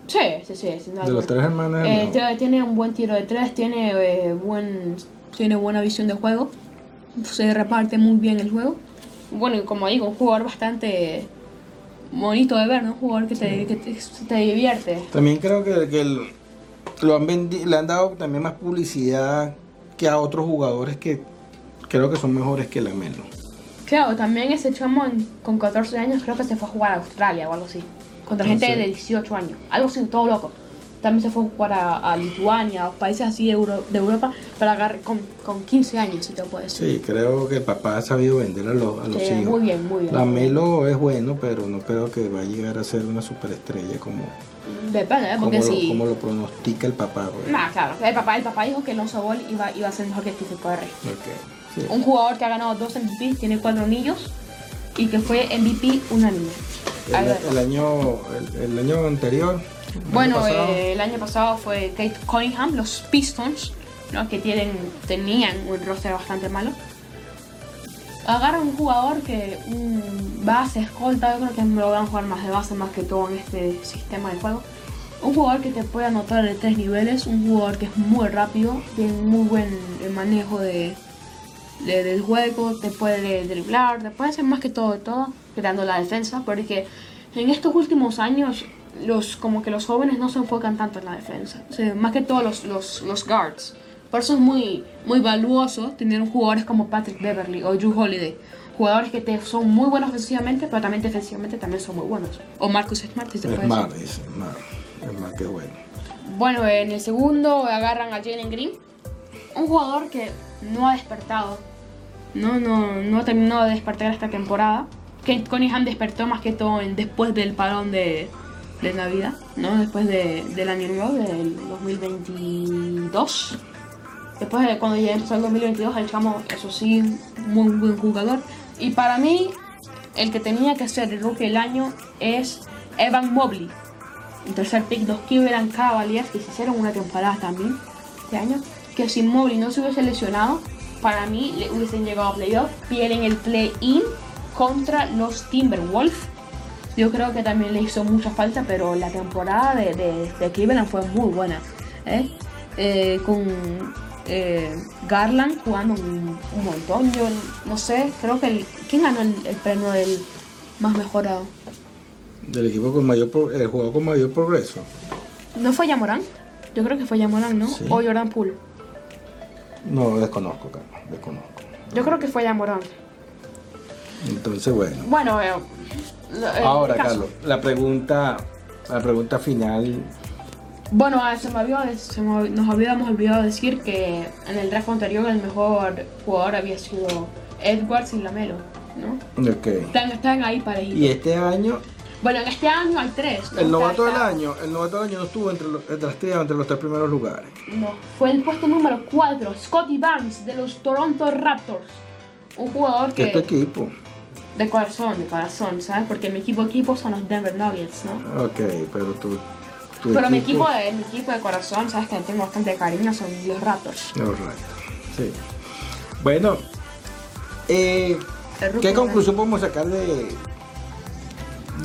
Sí, sí, sí. sin De los tres hermanos Eh, tiene- un buen tiro de tres, tiene, eh, buen, tiene buena visión de juego, se reparte muy bien el juego. Bueno, y como digo, un jugador bastante bonito de ver, ¿no? Un jugador que te, que te, te divierte. También creo que, que el- lo han vendi- le han dado también más publicidad que a otros jugadores que creo que son mejores que la Melo. Claro, también ese chamo con 14 años creo que se fue a jugar a Australia o algo así. Contra gente de 18 años. Algo así, todo loco. También se fue a jugar a, a Lituania, a países así de, Euro- de Europa, para agarrar con, con 15 años, si te puedo decir. Sí, creo que el papá ha sabido vender a los, a los Sí, hijos. muy bien, muy bien. La Melo es bueno, pero no creo que va a llegar a ser una superestrella como, Depende, ¿eh? como, lo, si... como lo pronostica el papá. pues. Nah, claro. El papá, el papá dijo que Lonzo Ball iba, iba a ser mejor que Stephen Curry. Ok, sí. Un jugador que ha ganado dos MVP, tiene cuatro anillos y que fue MVP unánime. El, el año, el, el año anterior. El Bueno, año eh, el año pasado fue Kate Cunningham, los Pistons, ¿no? que tienen, tenían un roster bastante malo. Agarra un jugador que un base, escolta, yo creo que lo van a jugar más de base más que todo en este sistema de juego. Un jugador que te puede anotar de tres niveles, un jugador que es muy rápido, tiene muy buen eh, manejo de, de- del juego, te puede driblar, te puede hacer más que todo de todo, creando la defensa, porque en estos últimos años los como que los jóvenes no se enfocan tanto en la defensa, o sea, más que todo los, los, los guards. Por eso es muy, muy valioso tener jugadores como Patrick Beverly o Drew Holiday. Jugadores que te, son muy buenos ofensivamente, pero también defensivamente también son muy buenos. O Marcus Smart, si puede Es decir. es más que bueno. Bueno, en el segundo agarran a Jalen Green, un jugador que no ha despertado, no, no, no ha terminado de despertar esta temporada. Kate Cunningham despertó más que todo en- después del parón de, de Navidad, ¿no? Después de- del año nuevo, del 2022. Después de cuando ya empezó el 2022, el chamo, eso sí, muy buen jugador. Y para mí, el que tenía que ser el rookie del año es Evan Mobley. El tercer pick, los Cleveland Cavaliers, que se hicieron una temporada también este año. Que si Mobley no se hubiese lesionado, para mí le hubiesen llegado a playoff. Pierden el play-in contra los Timberwolves. Yo creo que también le hizo mucha falta, pero la temporada de, de, de Cleveland fue muy buena. ¿eh? Eh, con eh, Garland jugando un, un montón. Yo no sé, creo que el, ¿quién ganó el, el premio del más mejorado? Del equipo con mayor, pro- el jugador con mayor progreso. ¿No fue Yamorán? Yo creo que fue Yamorán, ¿no? Sí. O Jordan Poole. No, desconozco, Carlos, desconozco. Yo creo que fue Yamorán. Entonces, bueno. Bueno, eh, Ahora, caso. Carlos, la pregunta, la pregunta final. Bueno, ah, se me había, se me- nos habíamos olvidado decir que en el draft anterior el mejor jugador había sido Edwards y Lamelo, ¿no? Ok. Están, están ahí parejitos. Y este año, Bueno, en este año hay tres. ¿no? El novato del año, el novato del año no estuvo entre los, entre las tres- entre los tres primeros lugares. No, fue el puesto número 4, Scotty Barnes de los Toronto Raptors. Un jugador Que que... es tu equipo. De corazón, de corazón, ¿sabes? Porque mi equipo equipo son los Denver Nuggets, ¿no? Ok, pero tú. tu Pero mi equipo, de, mi equipo de corazón, ¿sabes? Que tengo bastante cariño, son los Raptors. Los Raptors, Sí. Bueno, eh, ¿qué del conclusión podemos sacar de,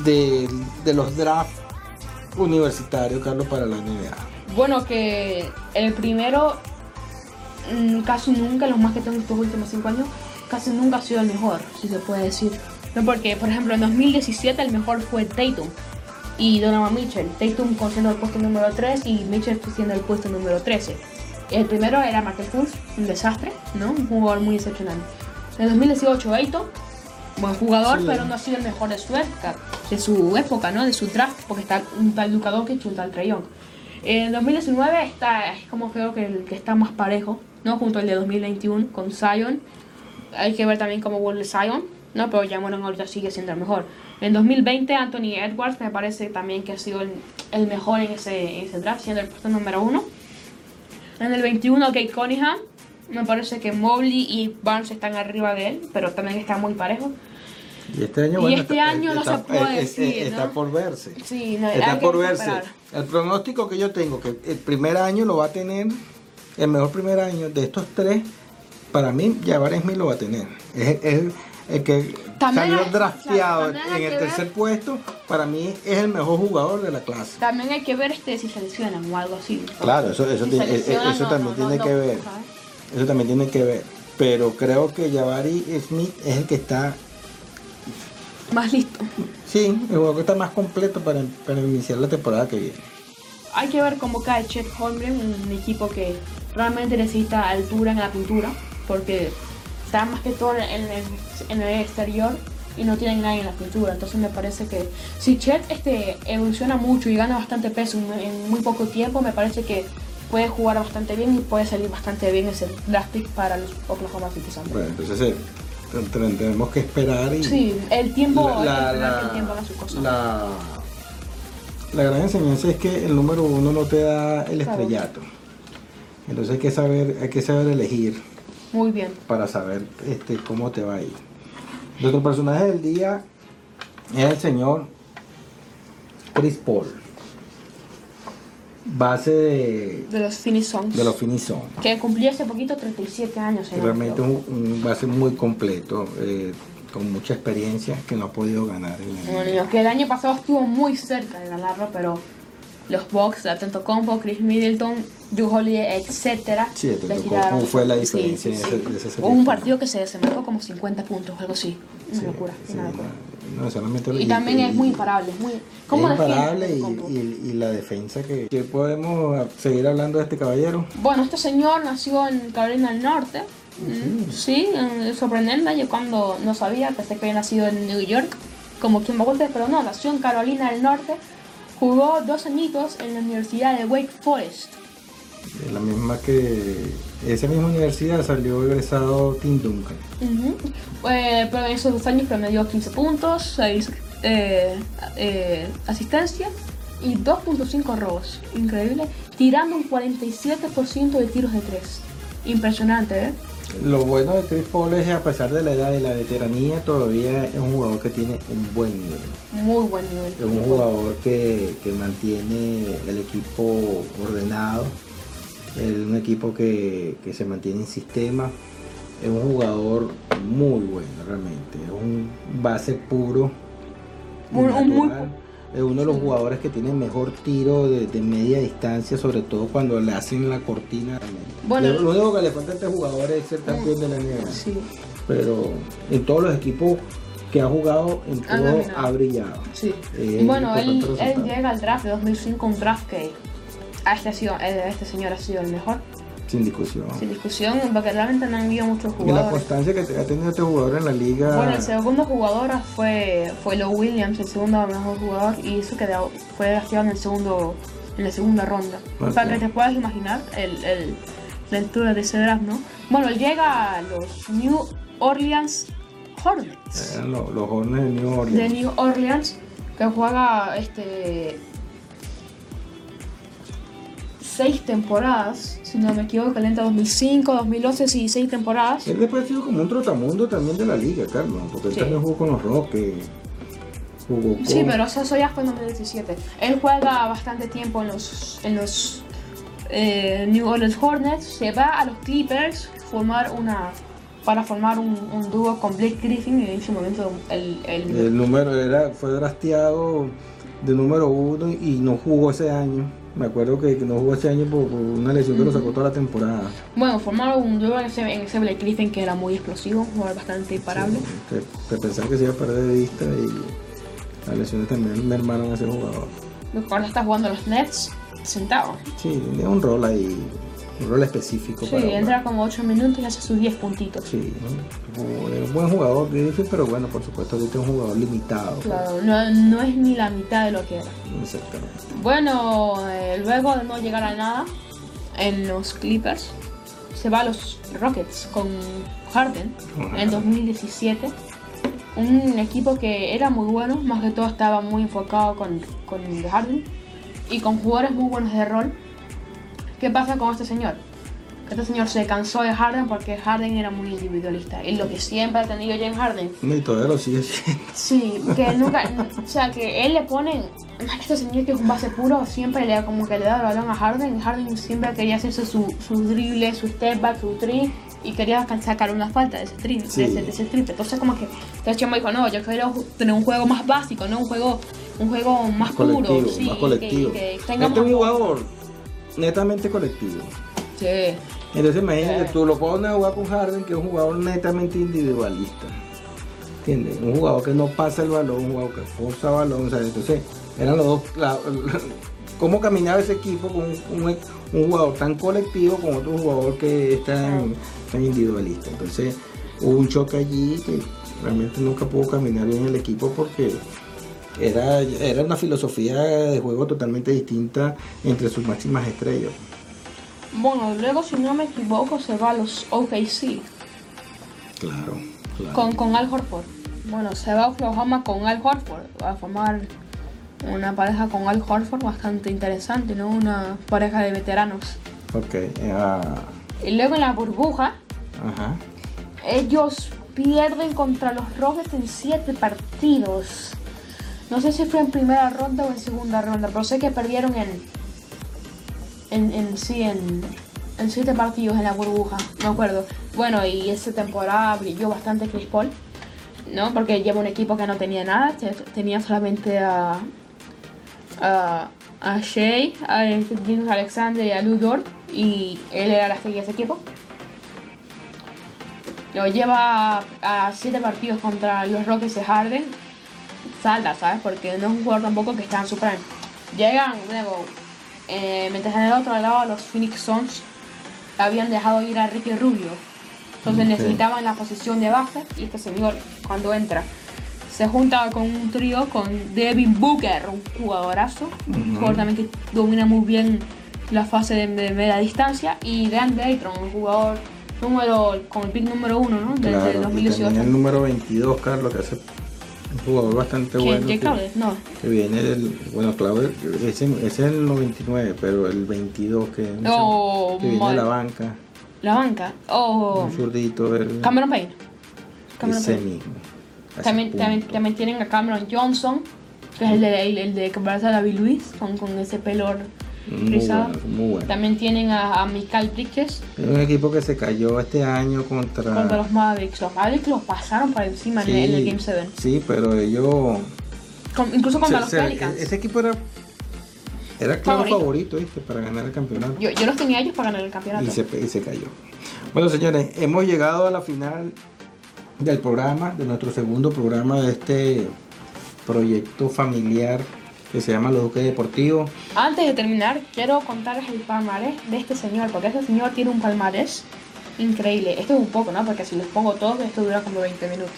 de, de los drafts universitarios, Carlos, para la NBA? Bueno, que el primero mm, casi nunca, los más que tengo estos últimos cinco años, casi nunca ha sido el mejor, si se puede decir. No, porque, por ejemplo, en 2017 el mejor fue Tatum y Donovan Mitchell. Tatum con siendo el puesto número 3 y Mitchell siendo el puesto número 13. El primero era Markel Fultz, un desastre, ¿no? Un jugador muy excepcional. En 2018 Ayton, buen jugador, Sí. pero no ha sido el mejor de su época, de su época, ¿no? De su draft, porque está un tal Luka Doncic y un tal Young. En 2019 está, es como creo que el que está más parejo, ¿no? Junto al de 2021 con Zion. Hay que ver también cómo vuelve Zion, ¿no? Pero ya bueno, ahorita sigue siendo el mejor. En 2020 Anthony Edwards me parece también que ha sido el, el mejor en ese, en ese draft, siendo el puesto número uno. En el 21 Kate Cunningham. Me parece que Mobley y Barnes están arriba de él, pero también está muy parejo. Y este año, Y bueno, este está- año no está- se puede es- es- decir, Está ¿no? por verse. Sí, no, Está por verse. El pronóstico que yo tengo, que el primer año lo va a tener, el mejor primer año de estos tres, para mí, Jabari Smith lo va a tener. Es, es el que También salió drafteado en el ver- tercer puesto, para mí es el mejor jugador de la clase. También hay que ver este si se lesionan o algo así. Claro, eso, eso, Si tiene- eh, lesionan, eso no, también no, tiene no, que no, ver. ¿sabes? Eso también tiene que ver. Pero creo que Jabari Smith es el que está, Más listo. sí, el jugador que está más completo para, para iniciar la temporada que viene. Hay que ver cómo cae Chet Holmgren, un equipo que realmente necesita altura en la pintura, porque está más que todo en el, en el exterior y no tienen nadie en la pintura. Entonces me parece que si Chet este, evoluciona mucho y gana bastante peso en, muy poco tiempo, me parece que puede jugar bastante bien y puede salir bastante bien ese draft pick para los Oklahoma City Thunder. Bueno, entonces eh, ten- tenemos que esperar y Sí, el tiempo, la, que el tiempo haga su cosa. la- la gran enseñanza es que el número uno no te da el estrellato. Entonces hay que saber, hay que saber elegir Muy bien. para saber este, cómo te va a ir. Nuestro personaje del día es el señor Chris Paul, base de, De los Phoenix Suns. de los Finison. Que cumplió hace poquito 37 años. en Realmente el un, un base muy completo, eh, con mucha experiencia que no ha podido ganar. en la Bueno, que el año pasado estuvo muy cerca de ganarlo, pero los Bucks, Atento Combo, Chris Middleton, Drew Holiday, etcétera, Sí, tiraron. fue la Sí, diferencia sí, sí. ese- de esa serie Hubo un partido que se desembarcó como 50 puntos, algo así. Una Sí, locura, sí, una locura. no, solamente lo- Y también es muy imparable, es muy... ¿Cómo es imparable y, y- y la defensa que, que podemos seguir hablando de este caballero. Bueno, este señor nació en Carolina del Norte. Sí, eh, sorprendente. Yo cuando no sabía, pensé que había nacido en New York, como quien Walter, pero no, nació en Carolina del Norte. Jugó dos añitos en la Universidad de Wake Forest. De la misma que esa misma universidad salió egresado Tim Duncan. Eh, pero en esos dos años promedió 15 puntos, 6 eh, eh, asistencias y 2.5 robos. Increíble. Tirando un 47% de tiros de 3. Impresionante, ¿eh? Lo bueno de Chris Paul es que a pesar de la edad y la veteranía, todavía es un jugador que tiene un buen nivel. Muy buen nivel. Es un jugador que, que mantiene el equipo ordenado, es un equipo que, que se mantiene en sistema. Es un jugador muy bueno realmente, es un base puro. Un- un muy-. Es uno de los jugadores que tiene mejor tiro de, de media distancia, sobre todo cuando le hacen la cortina. Bueno, lo, único que le falta a este jugador es ser campeón de la NBA. Sí, Pero en todos los equipos que ha jugado, en todo ha brillado. sí. Eh, bueno, él, llega al draft de 2005, un draft que a este, ha sido, eh, este señor ha sido el mejor, Sin discusión. sin discusión, porque realmente no han habido muchos Y la jugadores. constancia que ha tenido este jugador en la liga. Bueno, el segundo jugador fue, fue Lo Williams, el segundo mejor jugador, y eso quedó, fue drafteado en el segundo, en la segunda ronda. Para que te puedas imaginar el, el- la altura de ese draft, ¿no? Bueno, él llega a los New Orleans Hornets. Eran los, los Hornets de New de Orleans. New Orleans que juega este seis temporadas, si no me equivoco, entre 2005, 2011, sí, seis temporadas. Él después ha sido como un trotamundo también de la liga, Carlos, porque él Sí. también jugó con los Rockets, jugó con... Sí, pero eso, eso ya fue en 2017. Él juega bastante tiempo en los, en los eh, New Orleans Hornets. Se va a los Clippers formar una, para formar un, un dúo con Blake Griffin. Y en ese momento el, el- El número era, fue drafteado de número uno y no jugó ese año. Me acuerdo que, no jugó ese año por, por una lesión que lo sacó toda la temporada. bueno, formaron un dúo en ese, en ese Blake Griffin que era muy explosivo, un jugador bastante imparable. Que, que pensaba que se iba a perder de vista y las lesiones también mermaron a ese jugador. Ahora está jugando a los Nets sentado. Sí, tiene un rol ahí, un rol específico. Sí, para entra como 8 minutos y hace sus 10 puntitos. Sí, es un buen jugador, Griffin, pero bueno, por supuesto, ahorita es un jugador limitado. Claro, no, no es ni la mitad de lo que era. Exactamente. Bueno, eh, luego de no llegar a nada en los Clippers, se va a los Rockets con Harden en 2017. Un equipo que era muy bueno, más que todo estaba muy enfocado con, con Harden y con jugadores muy buenos de rol. ¿Qué pasa con este señor? Este señor se cansó de Harden porque Harden era muy individualista. Es lo que siempre ha tenido James Harden. Y todavía lo sigue siendo. Sí, que nunca, o sea, que él le pone, este señor que es un base puro, siempre le da como que le da el balón a Harden, y Harden siempre quería hacerse su, su drible, su step back, su tri, y quería sacar una falta de ese tri, Sí. de, ese, de ese triple. Entonces como que, entonces Chema dijo, no, yo quiero tener un juego más básico, no un juego, un juego más, puro, colectivo, sí, más que- colectivo. que, este tengamos es un jugador netamente colectivo. Sí. Entonces imagínate, Sí. tú lo pones a jugar con Harden, que es un jugador netamente individualista. ¿Entiendes? Un jugador que no pasa el balón, un jugador que forza balón. O sea, entonces, eran los dos. la- (laughs) ¿Cómo caminaba ese equipo con un, un- un jugador tan colectivo con otro jugador que es tan, tan individualista? Entonces, hubo un choque allí que realmente nunca pudo caminar bien el equipo porque era, era una filosofía de juego totalmente distinta entre sus máximas estrellas. Bueno, luego si no me equivoco se va a los OKC. Claro, claro. con, con Al Horford. Bueno, se va a Oklahoma con Al Horford. Va a formar una pareja con Al Horford bastante interesante, ¿no? Una pareja de veteranos. Ok, ah, Y luego en la burbuja, ajá. ellos pierden contra los Rockets en 7 partidos. No sé si fue en primera ronda o en segunda ronda, pero sé que perdieron en. En, en sí, en. En 7 partidos en la burbuja, me acuerdo. Bueno, y esa temporada brilló bastante Chris Paul, ¿no? Porque lleva un equipo que no tenía nada, te- tenía solamente a. a. a Shea, a James Alexander y a Lou Dort, y él era la estrella de ese equipo. Lo lleva a 7 partidos contra los Rockets de Harden. Salta, ¿sabes? Porque no es un jugador tampoco que está en su prime. Llegan luego, eh, mientras en el otro lado los Phoenix Suns habían dejado ir a Ricky Rubio. Entonces Ok. necesitaban la posición de base y este señor cuando entra se junta con un trío con Devin Booker, un jugadorazo, un jugador también que domina muy bien la fase de, de media distancia y DeAndre Ayton, un jugador número con el pick número uno, ¿no? Desde Claro, el y 2018. también el número 22, Carlos, que hace un jugador bastante ¿Quién? bueno. Que- Crowder? No. Que viene del. Bueno, Claudio, ese, ese es el 99, pero el 22 que, Oh, que viene de la banca. La banca. Oh, Un zurdito. El, Cameron Payne. Cameron ese Payne. mismo. También, también, también tienen a Cameron Johnson, que es el de, el, el de que parece a David Luis, con, con ese pelo Muy rizado. bueno, muy bueno. También tienen a, a Michael Bridges Es un equipo que se cayó este año contra. contra los Mavericks. Los Mavericks los pasaron por encima en, el, en el Game 7. Sí, pero ellos. Con- incluso contra los Pelicans. ese equipo era. Era claro Favorito. favorito, ¿viste? Para ganar el campeonato. Yo, yo los tenía ellos para ganar el campeonato. y se, y se cayó. Bueno, señores, hemos llegado a la final del programa, de nuestro segundo programa de este proyecto familiar que se llama Los Duques Deportivos. Antes de terminar, quiero contarles el palmarés de este señor, porque este señor tiene un palmarés increíble. Esto es un poco, ¿no? Porque si les pongo todo, esto dura como 20 minutos.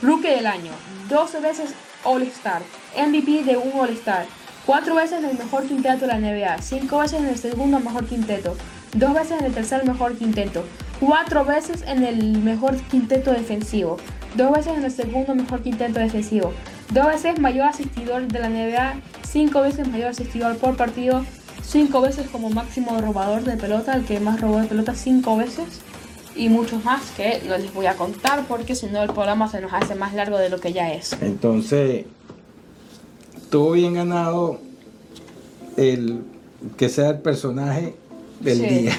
Rookie del año, 12 veces All-Star, MVP de un All-Star, 4 veces en el mejor quinteto de la NBA, 5 veces en el segundo mejor quinteto, 2 veces en el tercer mejor quinteto, cuatro veces en el mejor quinteto defensivo, dos veces en el segundo mejor quinteto defensivo, dos veces mayor asistidor de la NBA, cinco veces mayor asistidor por partido, cinco veces como máximo robador de pelota, el que más robó de pelota cinco veces y muchos más que no les voy a contar porque si no el programa se nos hace más largo de lo que ya es. Entonces, estuvo bien ganado el que sea el personaje del Sí. día.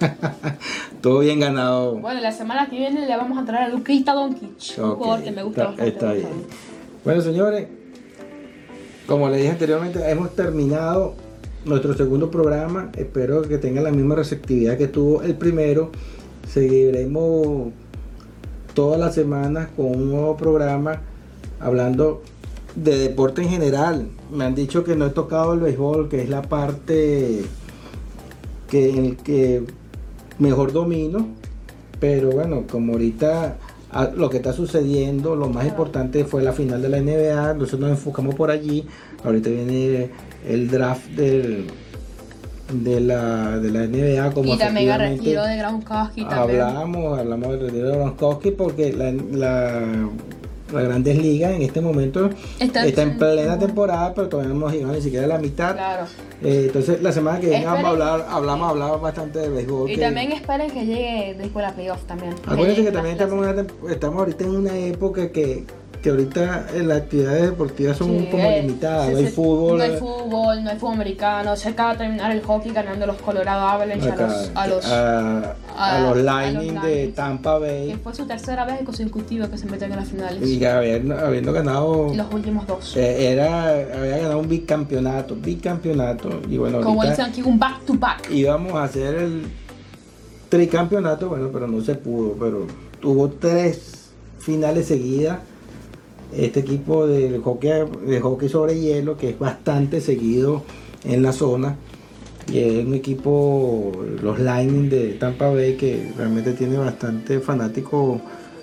(laughs) estuvo bien ganado. Bueno, la semana que viene le vamos a traer a Luquita Doncic, un jugador que me gusta está, bastante. está bien. Bueno, señores, como les dije anteriormente, hemos terminado nuestro segundo programa. Espero que tengan la misma receptividad que tuvo el primero. Seguiremos todas las semanas con un nuevo programa hablando de deporte en general. Me han dicho que no he tocado el béisbol, que es la parte que en el que mejor domino. Pero bueno, como ahorita a- lo que está sucediendo, lo más importante fue la final de la NBA, nosotros nos enfocamos por allí. Ahorita viene el draft del, de, la, de la NBA como Y también el retiro de Gronkowski también. hablamos, hablamos del retiro de Gronkowski porque la, la, la Grandes Ligas en este momento Está está, en- en plena temporada, pero todavía no hemos llegado ni siquiera a la mitad. Claro. Eh, entonces la semana que viene vamos a hablar, hablamos a hablar bastante de béisbol. Y que- también esperen que llegue después la playoff también. Acuérdense que llegue también la- estamos, una estamos ahorita en una época que, que ahorita eh, las actividades deportivas son Sí, como eh, limitadas, sí, no hay fútbol. No hay fútbol, no hay fútbol americano. Se acaba de terminar el hockey ganando los Colorado Avalanche a los, a los a- a a- los a los Lightning de. Tampa Bay. que fue su tercera vez consecutiva que se meten en las finales. Y haber- habiendo ganado Los últimos dos. Eh, era, había ganado un bicampeonato, bicampeonato. Y bueno, Como dicen aquí, un back to back. íbamos a hacer el tricampeonato, bueno, pero no se pudo, pero tuvo tres finales seguidas. Este equipo de hockey, de hockey sobre hielo, que es bastante seguido en la zona. Y es un equipo, los Lightning de Tampa Bay, que realmente tiene bastante fanático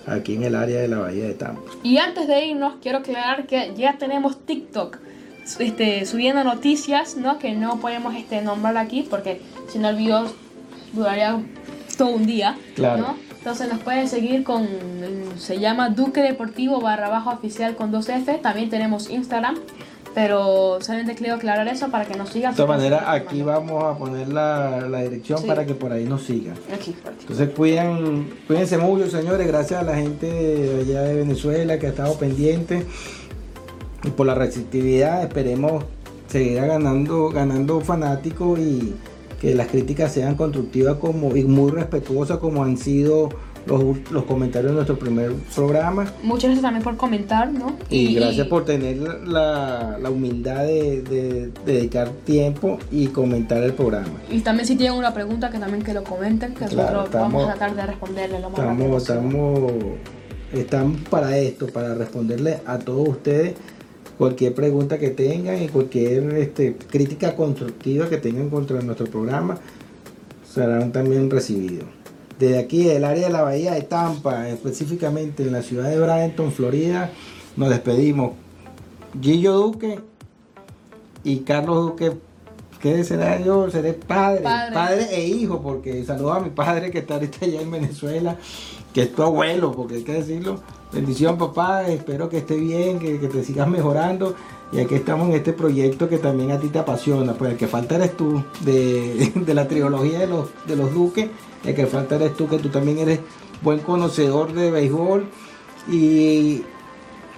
aquí en el área de la bahía de Tampa. Y antes de irnos, quiero aclarar que ya tenemos TikTok este, subiendo noticias, ¿no? Que no podemos este, nombrar aquí porque si no el video duraría todo un día, Claro. ¿no? Entonces nos pueden seguir con, se llama Duque Deportivo barra baja oficial con 2F. También tenemos Instagram, pero solamente quiero aclarar eso para que nos sigan. De todas maneras, aquí vamos a poner la, la dirección Sí. para que por ahí nos sigan. Aquí. Entonces, cuiden, cuídense mucho, señores. Gracias a la gente de allá de Venezuela que ha estado pendiente y por la receptividad. Esperemos seguir ganando, ganando fanáticos y que las críticas sean constructivas como, y muy respetuosas como han sido los, los comentarios de nuestro primer programa. Muchas gracias también por comentar, ¿no? Y, gracias por tener la, la humildad de, de dedicar tiempo y comentar el programa. Y también si tienen una pregunta que también que lo comenten, que Claro, nosotros vamos a tratar de responderle lo más rápido Estamos, posible. estamos, estamos para esto, para responderle a todos ustedes cualquier pregunta que tengan y cualquier este, crítica constructiva que tengan contra nuestro programa serán también recibidos. Desde aquí, del área de la Bahía de Tampa, específicamente en la ciudad de Bradenton, Florida, nos despedimos. Gillo Duque y Carlos Duque, ¿qué será yo? Seré padre, Padre. padre, e hijo, porque saludo a mi padre que está ahorita allá en Venezuela, que es tu abuelo, porque hay que decirlo. Bendición papá, espero que esté bien, que, que te sigas mejorando. Y aquí estamos en este proyecto que también a ti te apasiona. Pues el que falta eres tú, de, (laughs) de la trilogía de los, de los duques. El que falta eres tú, que tú también eres buen conocedor de béisbol. Y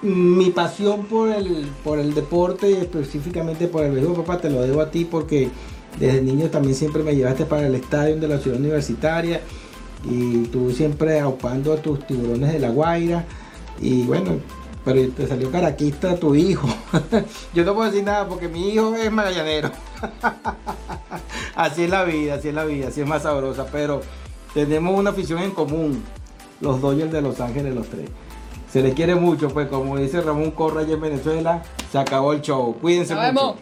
mi pasión por el, por el deporte y específicamente por el béisbol, papá, te lo debo a ti porque desde niño también siempre me llevaste para el estadio de la ciudad universitaria y tú siempre aupando a tus tiburones de la Guaira y bueno, pero te salió caraquista tu hijo. (laughs) Yo no puedo decir nada porque mi hijo es magallanero. (laughs) así es la vida, así es la vida, así es más sabrosa, pero tenemos una afición en común, los Dodgers de Los Ángeles, los tres. Se les quiere mucho, pues como dice Ramón Corra allá en Venezuela, se acabó el show. Cuídense mucho.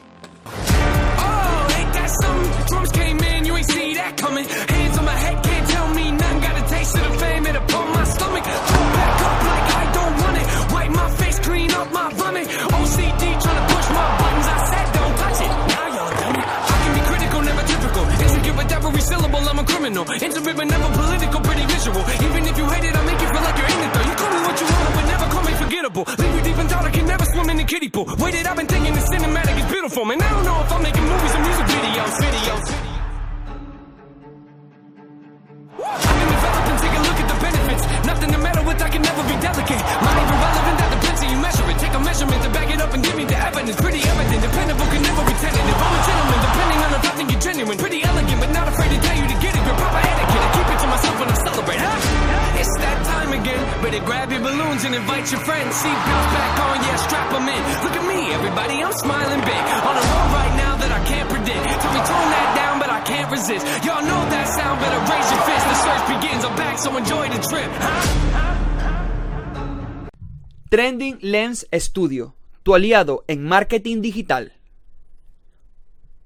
Criminal. Intimate but never political, pretty rich casual. Even if you hate it, I make you feel like you're in it though. You call me what you want, but never call me forgettable. Leave you deep in thought, I can never swim in the kiddie pool. Waited, I've been thinking the cinematic is beautiful, man. I don't know if I'm making movies or music videos, videos. I've been take a look at the benefits. Nothing to meddle with, I can never be delicate. Not even relevant, that depends you measure. Take a measurement to back it up and give me the evidence. Pretty evident, dependable, can never be tentative. I'm a think you're genuine. Pretty elegant, but not afraid to tell you to get it. Your proper etiquette, I keep it to myself when I celebrate. Huh? It's that time again. Better grab your balloons and invite your friends. Seatbelts back on, yeah, strap them in. Look at me, everybody, I'm smiling big. On a road right now that I can't predict. Tell me tone that down, but I can't resist. Y'all know that sound, better raise your fist. The search begins, I'm back, so enjoy the trip. Huh? Trending Lens Studio, tu aliado en marketing digital.